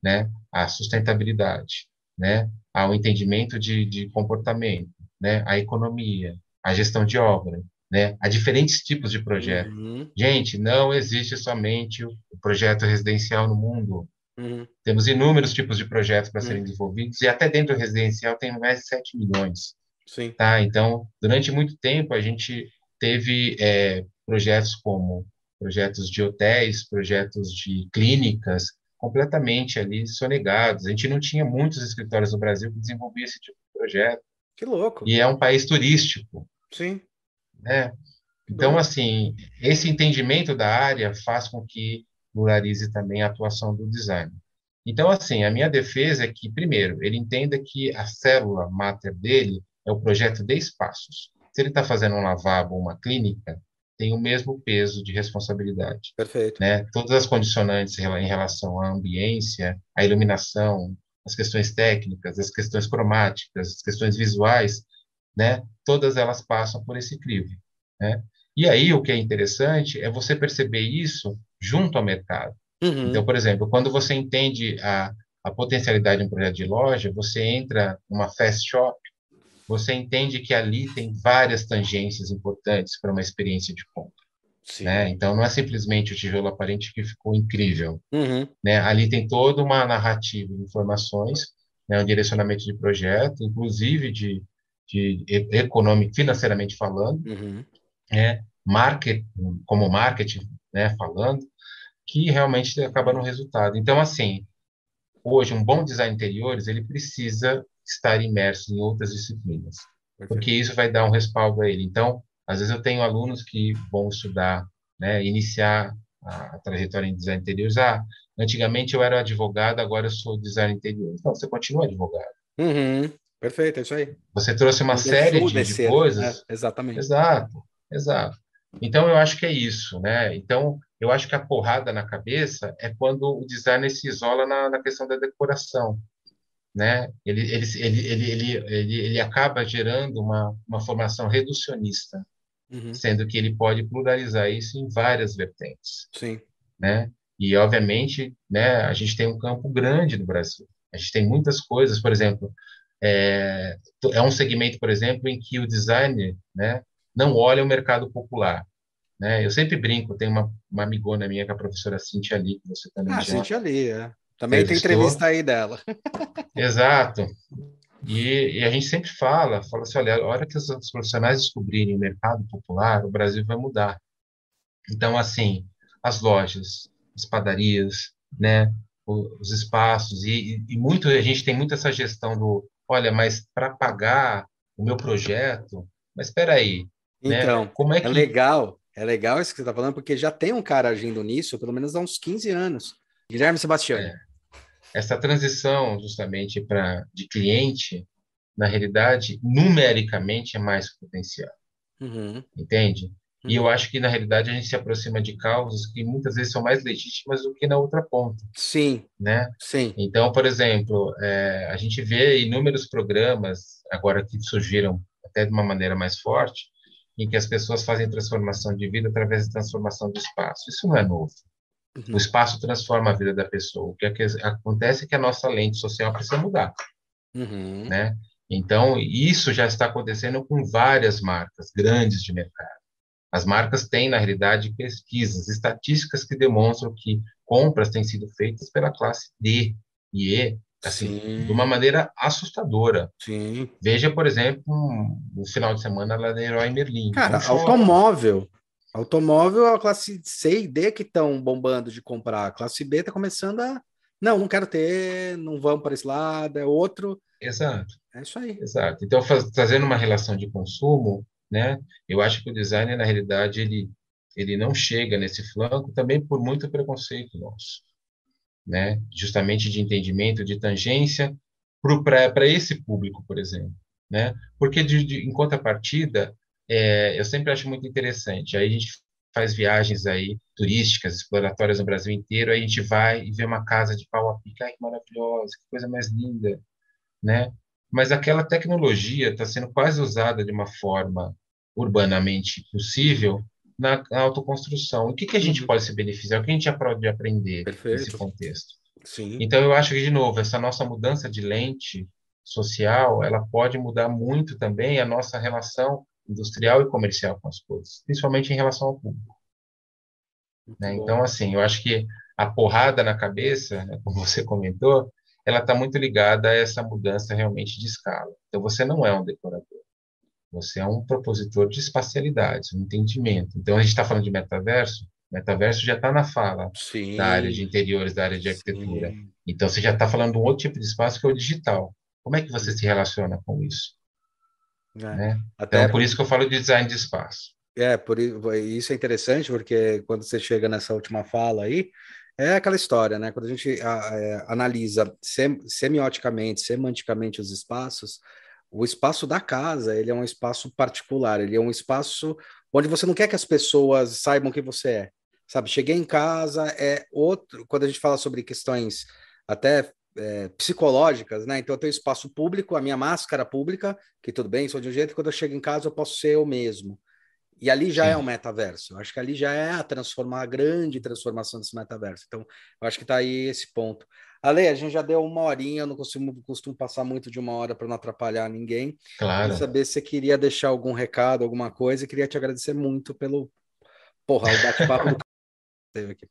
né, à sustentabilidade, né, ao entendimento de, de comportamento, né, à economia, à gestão de obra, né, a diferentes tipos de projeto. Uhum. Gente, não existe somente o projeto residencial no mundo. Uhum. Temos inúmeros tipos de projetos para uhum. serem desenvolvidos e até dentro do residencial tem mais de 7 milhões. Sim. Tá? Então, durante muito tempo, a gente teve é, projetos como projetos de hotéis, projetos de clínicas, completamente ali sonegados. A gente não tinha muitos escritórios no Brasil que desenvolviam esse tipo de projeto. Que louco. E é um país turístico. Sim. Né? Então, assim, esse entendimento da área faz com que polarize também a atuação do design. Então, assim, a minha defesa é que, primeiro, ele entenda que a célula máter dele é o projeto de espaços. Se ele está fazendo um lavabo, uma clínica, tem o mesmo peso de responsabilidade. Perfeito. Né? Todas as condicionantes em relação à ambiência, à iluminação, as questões técnicas, as questões cromáticas, as questões visuais, né? Todas elas passam por esse crivo, né? E aí o que é interessante é você perceber isso junto ao mercado. Uhum. Então, por exemplo, quando você entende a, a potencialidade de um projeto de loja, você entra numa fast shop, você entende que ali tem várias tangências importantes para uma experiência de compra. Né? Então, não é simplesmente o tijolo aparente que ficou incrível. Uhum. Né? Ali tem toda uma narrativa de informações, né? um direcionamento de projeto, inclusive de, de econômico, financeiramente falando, uhum. né? Market, como marketing né? falando, que realmente acaba no resultado. Então, assim, hoje, um bom design interiores, ele precisa estar imerso em outras disciplinas, Perfeito. porque isso vai dar um respaldo a ele. Então, às vezes eu tenho alunos que vão estudar, né, iniciar a, a trajetória em design interiores. Ah, antigamente eu era advogado, agora eu sou design interior. Então, você continua advogado. Uhum. Perfeito, é isso aí. Você trouxe uma série de, de coisas. É, exatamente. Exato, exato. Então, eu acho que é isso, né? Então, eu acho que a porrada na cabeça é quando o designer se isola na, na questão da decoração, né? Ele, ele, ele, ele, ele, ele, ele acaba gerando uma, uma formação reducionista, uhum. sendo que ele pode pluralizar isso em várias vertentes. Sim. Né? E, obviamente, né, a gente tem um campo grande no Brasil. A gente tem muitas coisas, por exemplo, é, é um segmento, por exemplo, em que o designer né, não olha o mercado popular. Né? Eu sempre brinco, tem uma, uma amigona minha, que é a professora Cintia Ali, que você também ah, já... Cintia Ali, é. Também tem entrevista aí dela. Exato. E, e, a gente sempre fala, fala assim, olha, a hora que os, profissionais descobrirem o mercado popular, o Brasil vai mudar. Então, assim, as lojas, as padarias, né, os espaços, e, e, muito, a gente tem muito essa gestão do, olha, mas para pagar o meu projeto, mas espera aí, né, então, né, como é, é que... é legal, é legal isso que você está falando, porque já tem um cara agindo nisso, pelo menos há uns 15 anos. Guilherme Sebastião. É. Essa transição, justamente, para de cliente, na realidade, numericamente, é mais potencial. Uhum. Entende? Uhum. E eu uhum. acho que, na realidade, a gente se aproxima de causas que muitas vezes são mais legítimas do que na outra ponta. Sim. Né? Sim. Então, por exemplo, é, a gente vê inúmeros programas, agora que surgiram até de uma maneira mais forte, em que as pessoas fazem transformação de vida através da transformação do espaço. Isso não é novo. Uhum. O espaço transforma a vida da pessoa. O que acontece é que a nossa lente social precisa mudar. Uhum. Né? Então, isso já está acontecendo com várias marcas grandes de mercado. As marcas têm, na realidade, pesquisas, estatísticas que demonstram que compras têm sido feitas pela classe D e E assim, Sim. de uma maneira assustadora. Sim. Veja, por exemplo, um, no final de semana lá da Herói Merlin. Cara, automóvel. Automóvel, a classe C e D que estão bombando de comprar. A classe B está começando a. Não, não quero ter, não vamos para esse lado, é outro. Exato. É isso aí. Exato. Então, faz, trazendo uma relação de consumo, né? Eu acho que o design, na realidade, ele, ele não chega nesse flanco também por muito preconceito nosso né? justamente de entendimento, de tangência, para esse público, por exemplo. Né? Porque, de, de, em contrapartida, é, eu sempre acho muito interessante. Aí a gente faz viagens aí turísticas, exploratórias no Brasil inteiro, aí a gente vai e vê uma casa de pau a pique, ai, que maravilhosa, que coisa mais linda, né? Mas aquela tecnologia está sendo quase usada de uma forma urbanamente possível na autoconstrução. O que, que a gente uhum. pode se beneficiar? O que a gente pode aprender Perfeito. nesse contexto? Sim. Então, eu acho que, de novo, essa nossa mudança de lente social, ela pode mudar muito também a nossa relação industrial e comercial com as coisas, principalmente em relação ao público. Né? Então, assim, eu acho que a porrada na cabeça, né, como você comentou, ela está muito ligada a essa mudança realmente de escala. Então, você não é um decorador. Você é um propositor de espacialidades, um entendimento. Então, a gente está falando de metaverso, metaverso já está na fala Sim. da área de interiores, da área de arquitetura. Sim. Então, você já está falando de um outro tipo de espaço que é o digital. Como é que você se relaciona com isso? É. Né? Até então, por isso que eu falo de design de espaço. É, por isso é interessante, porque quando você chega nessa última fala aí, É aquela história, né? Quando a gente é, analisa sem, semioticamente, semanticamente os espaços, o espaço da casa ele é um espaço particular, ele é um espaço onde você não quer que as pessoas saibam quem você é. Sabe, cheguei em casa é outro. Quando a gente fala sobre questões até é, psicológicas, né? Então eu tenho espaço público, a minha máscara pública, que tudo bem, sou de um jeito, e quando eu chego em casa eu posso ser eu mesmo. E ali já é Sim. é um metaverso. Eu acho que ali já é a transformar a grande transformação desse metaverso. Então, eu acho que está aí esse ponto. Ale, a gente já deu uma horinha, eu não costumo, costumo passar muito de uma hora para não atrapalhar ninguém. Claro. Queria saber se você queria deixar algum recado, alguma coisa, e queria te agradecer muito pelo porra, o bate-papo do teve aqui.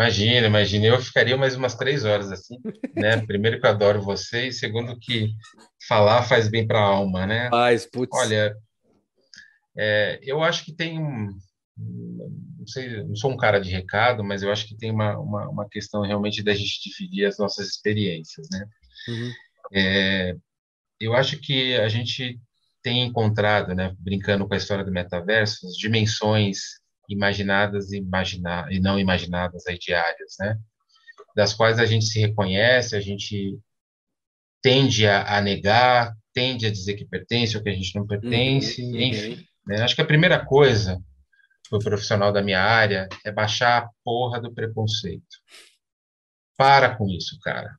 Imagina, imagina, eu ficaria mais umas três horas assim, né? Primeiro que eu adoro você e segundo que falar faz bem para a alma, né? Faz, putz. Olha, é, eu acho que tem um, não sei, não sou um cara de recado, mas eu acho que tem uma, uma, uma questão realmente da gente dividir as nossas experiências, né? Uhum. É, eu acho que a gente tem encontrado, né, brincando com a história do metaverso, as dimensões imaginadas e, imagina e não imaginadas aí diárias, né? Das quais a gente se reconhece, a gente tende a, a negar, tende a dizer que pertence ou que a gente não pertence, uhum, enfim. Né? Acho que a primeira coisa para o profissional da minha área é baixar a porra do preconceito. Para com isso, cara.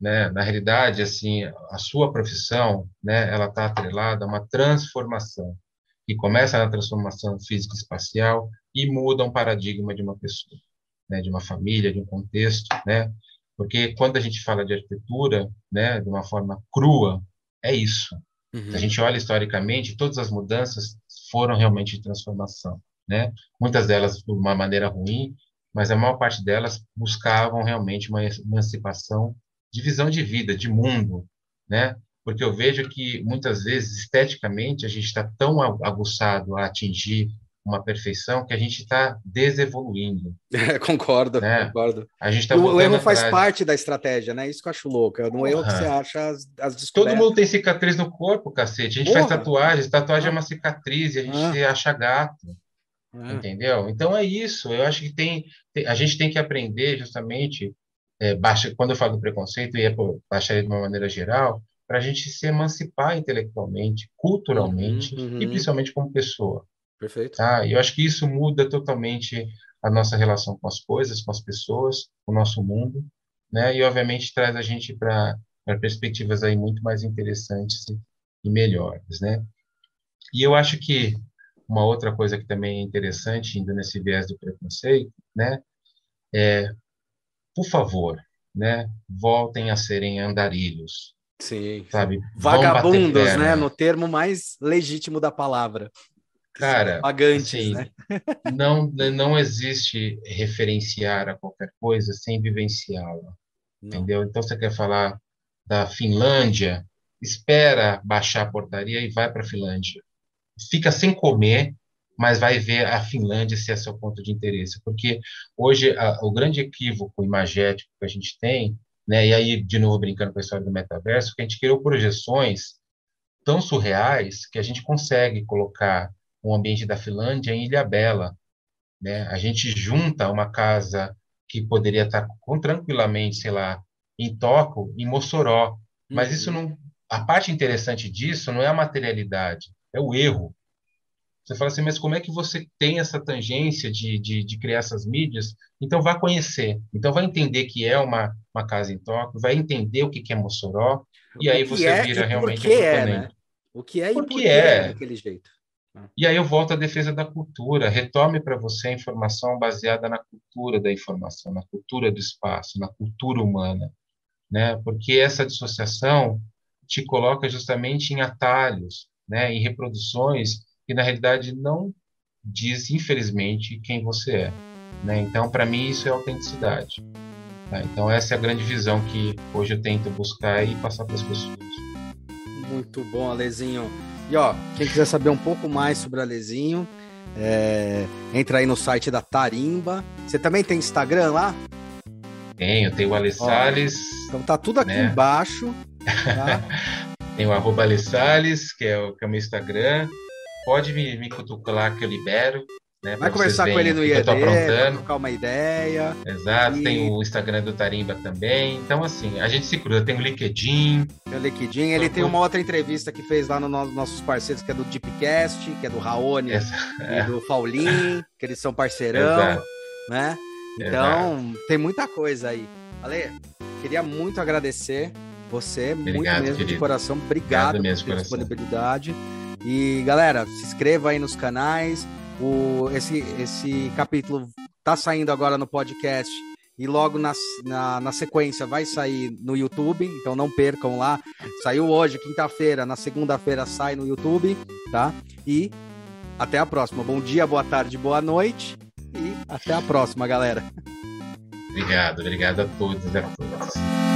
Né? Na realidade, assim, a sua profissão, né, ela está atrelada a uma transformação que começa na transformação físico-espacial e muda um paradigma de uma pessoa, né, de uma família, de um contexto, né? Porque quando a gente fala de arquitetura, né, de uma forma crua, é isso. Uhum. Se a gente olha historicamente, todas as mudanças foram realmente de transformação, né? Muitas delas de uma maneira ruim, mas a maior parte delas buscavam realmente uma emancipação de visão de vida, de mundo, né? Porque eu vejo que muitas vezes esteticamente a gente está tão aguçado a atingir uma perfeição que a gente está desevoluindo. É, concordo, né? concordo. A gente tá o erro faz parte da estratégia, né? Isso que eu acho louco. É no erro que você acha as, as descobertas. Todo mundo tem cicatriz no corpo, cacete. A gente Porra. faz tatuagem, tatuagem ah. é uma cicatriz e a gente ah. acha gato. Ah. Entendeu? Então é isso. Eu acho que tem, a gente tem que aprender justamente, é, baixa, quando eu falo do preconceito, e é baixar de uma maneira geral, para a gente se emancipar intelectualmente, culturalmente uhum, uhum. e principalmente como pessoa. Perfeito. Tá? E eu acho que isso muda totalmente a nossa relação com as coisas, com as pessoas, com o nosso mundo, né? E obviamente traz a gente para perspectivas aí muito mais interessantes e, melhores, né? E eu acho que uma outra coisa que também é interessante, indo nesse viés do preconceito, né? É, por favor, né? Voltem a serem andarilhos, Sim. Sabe? Vagabundos, né? No termo mais legítimo da palavra. Cara, pagantes, assim, né? não, não existe referenciar a qualquer coisa sem vivenciá-la. Entendeu? Então você quer falar da Finlândia, espera baixar a portaria e vai para a Finlândia. Fica sem comer, mas vai ver a Finlândia se é seu ponto de interesse. Porque hoje a, o grande equívoco imagético que a gente tem né? E aí, de novo, brincando com a história do metaverso, que a gente criou projeções tão surreais que a gente consegue colocar o ambiente da Finlândia em Ilha Bela. Né? A gente junta uma casa que poderia estar com, tranquilamente, sei lá, em Tóquio, em Mossoró. Mas uhum. isso não. A parte interessante disso não é a materialidade, é o erro. Você fala assim, mas como é que você tem essa tangência de, de, de criar essas mídias? Então, vá conhecer. Então, vai entender que é uma, uma casa em Tóquio, vai entender o que, que é Mossoró, e aí você é, vira realmente... O que é, né? O que é e por que é, é daquele jeito. E aí eu volto à defesa da cultura. Retome para você a informação baseada na cultura da informação, na cultura do espaço, na cultura humana. Né? Porque essa dissociação te coloca justamente em atalhos, né? em reproduções que na realidade não diz, infelizmente, quem você é. Né? Então, para mim, isso é autenticidade. Tá? Então, essa é a grande visão que hoje eu tento buscar e passar para as pessoas. Muito bom, Alezinho. E ó, quem quiser saber um pouco mais sobre Alezinho, é... entra aí no site da Tarimba. Você também tem Instagram lá? Tenho, tenho o Ale Salles. Então tá tudo aqui né? embaixo. Tá? tem o arroba Ale Salles, que é o, que é o meu Instagram pode me, me cutucar que eu libero, Né, Vai conversar com ele no IED, trocar uma ideia. Exato, e... tem o Instagram do Tarimba também. Então, assim, a gente se cruza. Tem o LinkedIn. Tem o LinkedIn. Ele tem uma outra entrevista que fez lá nos no nossos parceiros, que é do Deepcast, que é do Raoni e do Faulin, que eles são parceirão, Exato. né? Então, Exato. tem muita coisa aí. Ale, queria muito agradecer você, Obrigado, muito mesmo querido. de coração. Obrigado, Obrigado pela disponibilidade. E galera, se inscreva aí nos canais. O, esse, esse capítulo tá saindo agora no podcast e logo na, na, na, sequência vai sair no YouTube, então não percam lá. Saiu hoje, quinta-feira, na segunda-feira sai no YouTube, tá? E até a próxima. Bom dia, boa tarde, boa noite e até a próxima, galera. Obrigado, obrigado a todos e a todas.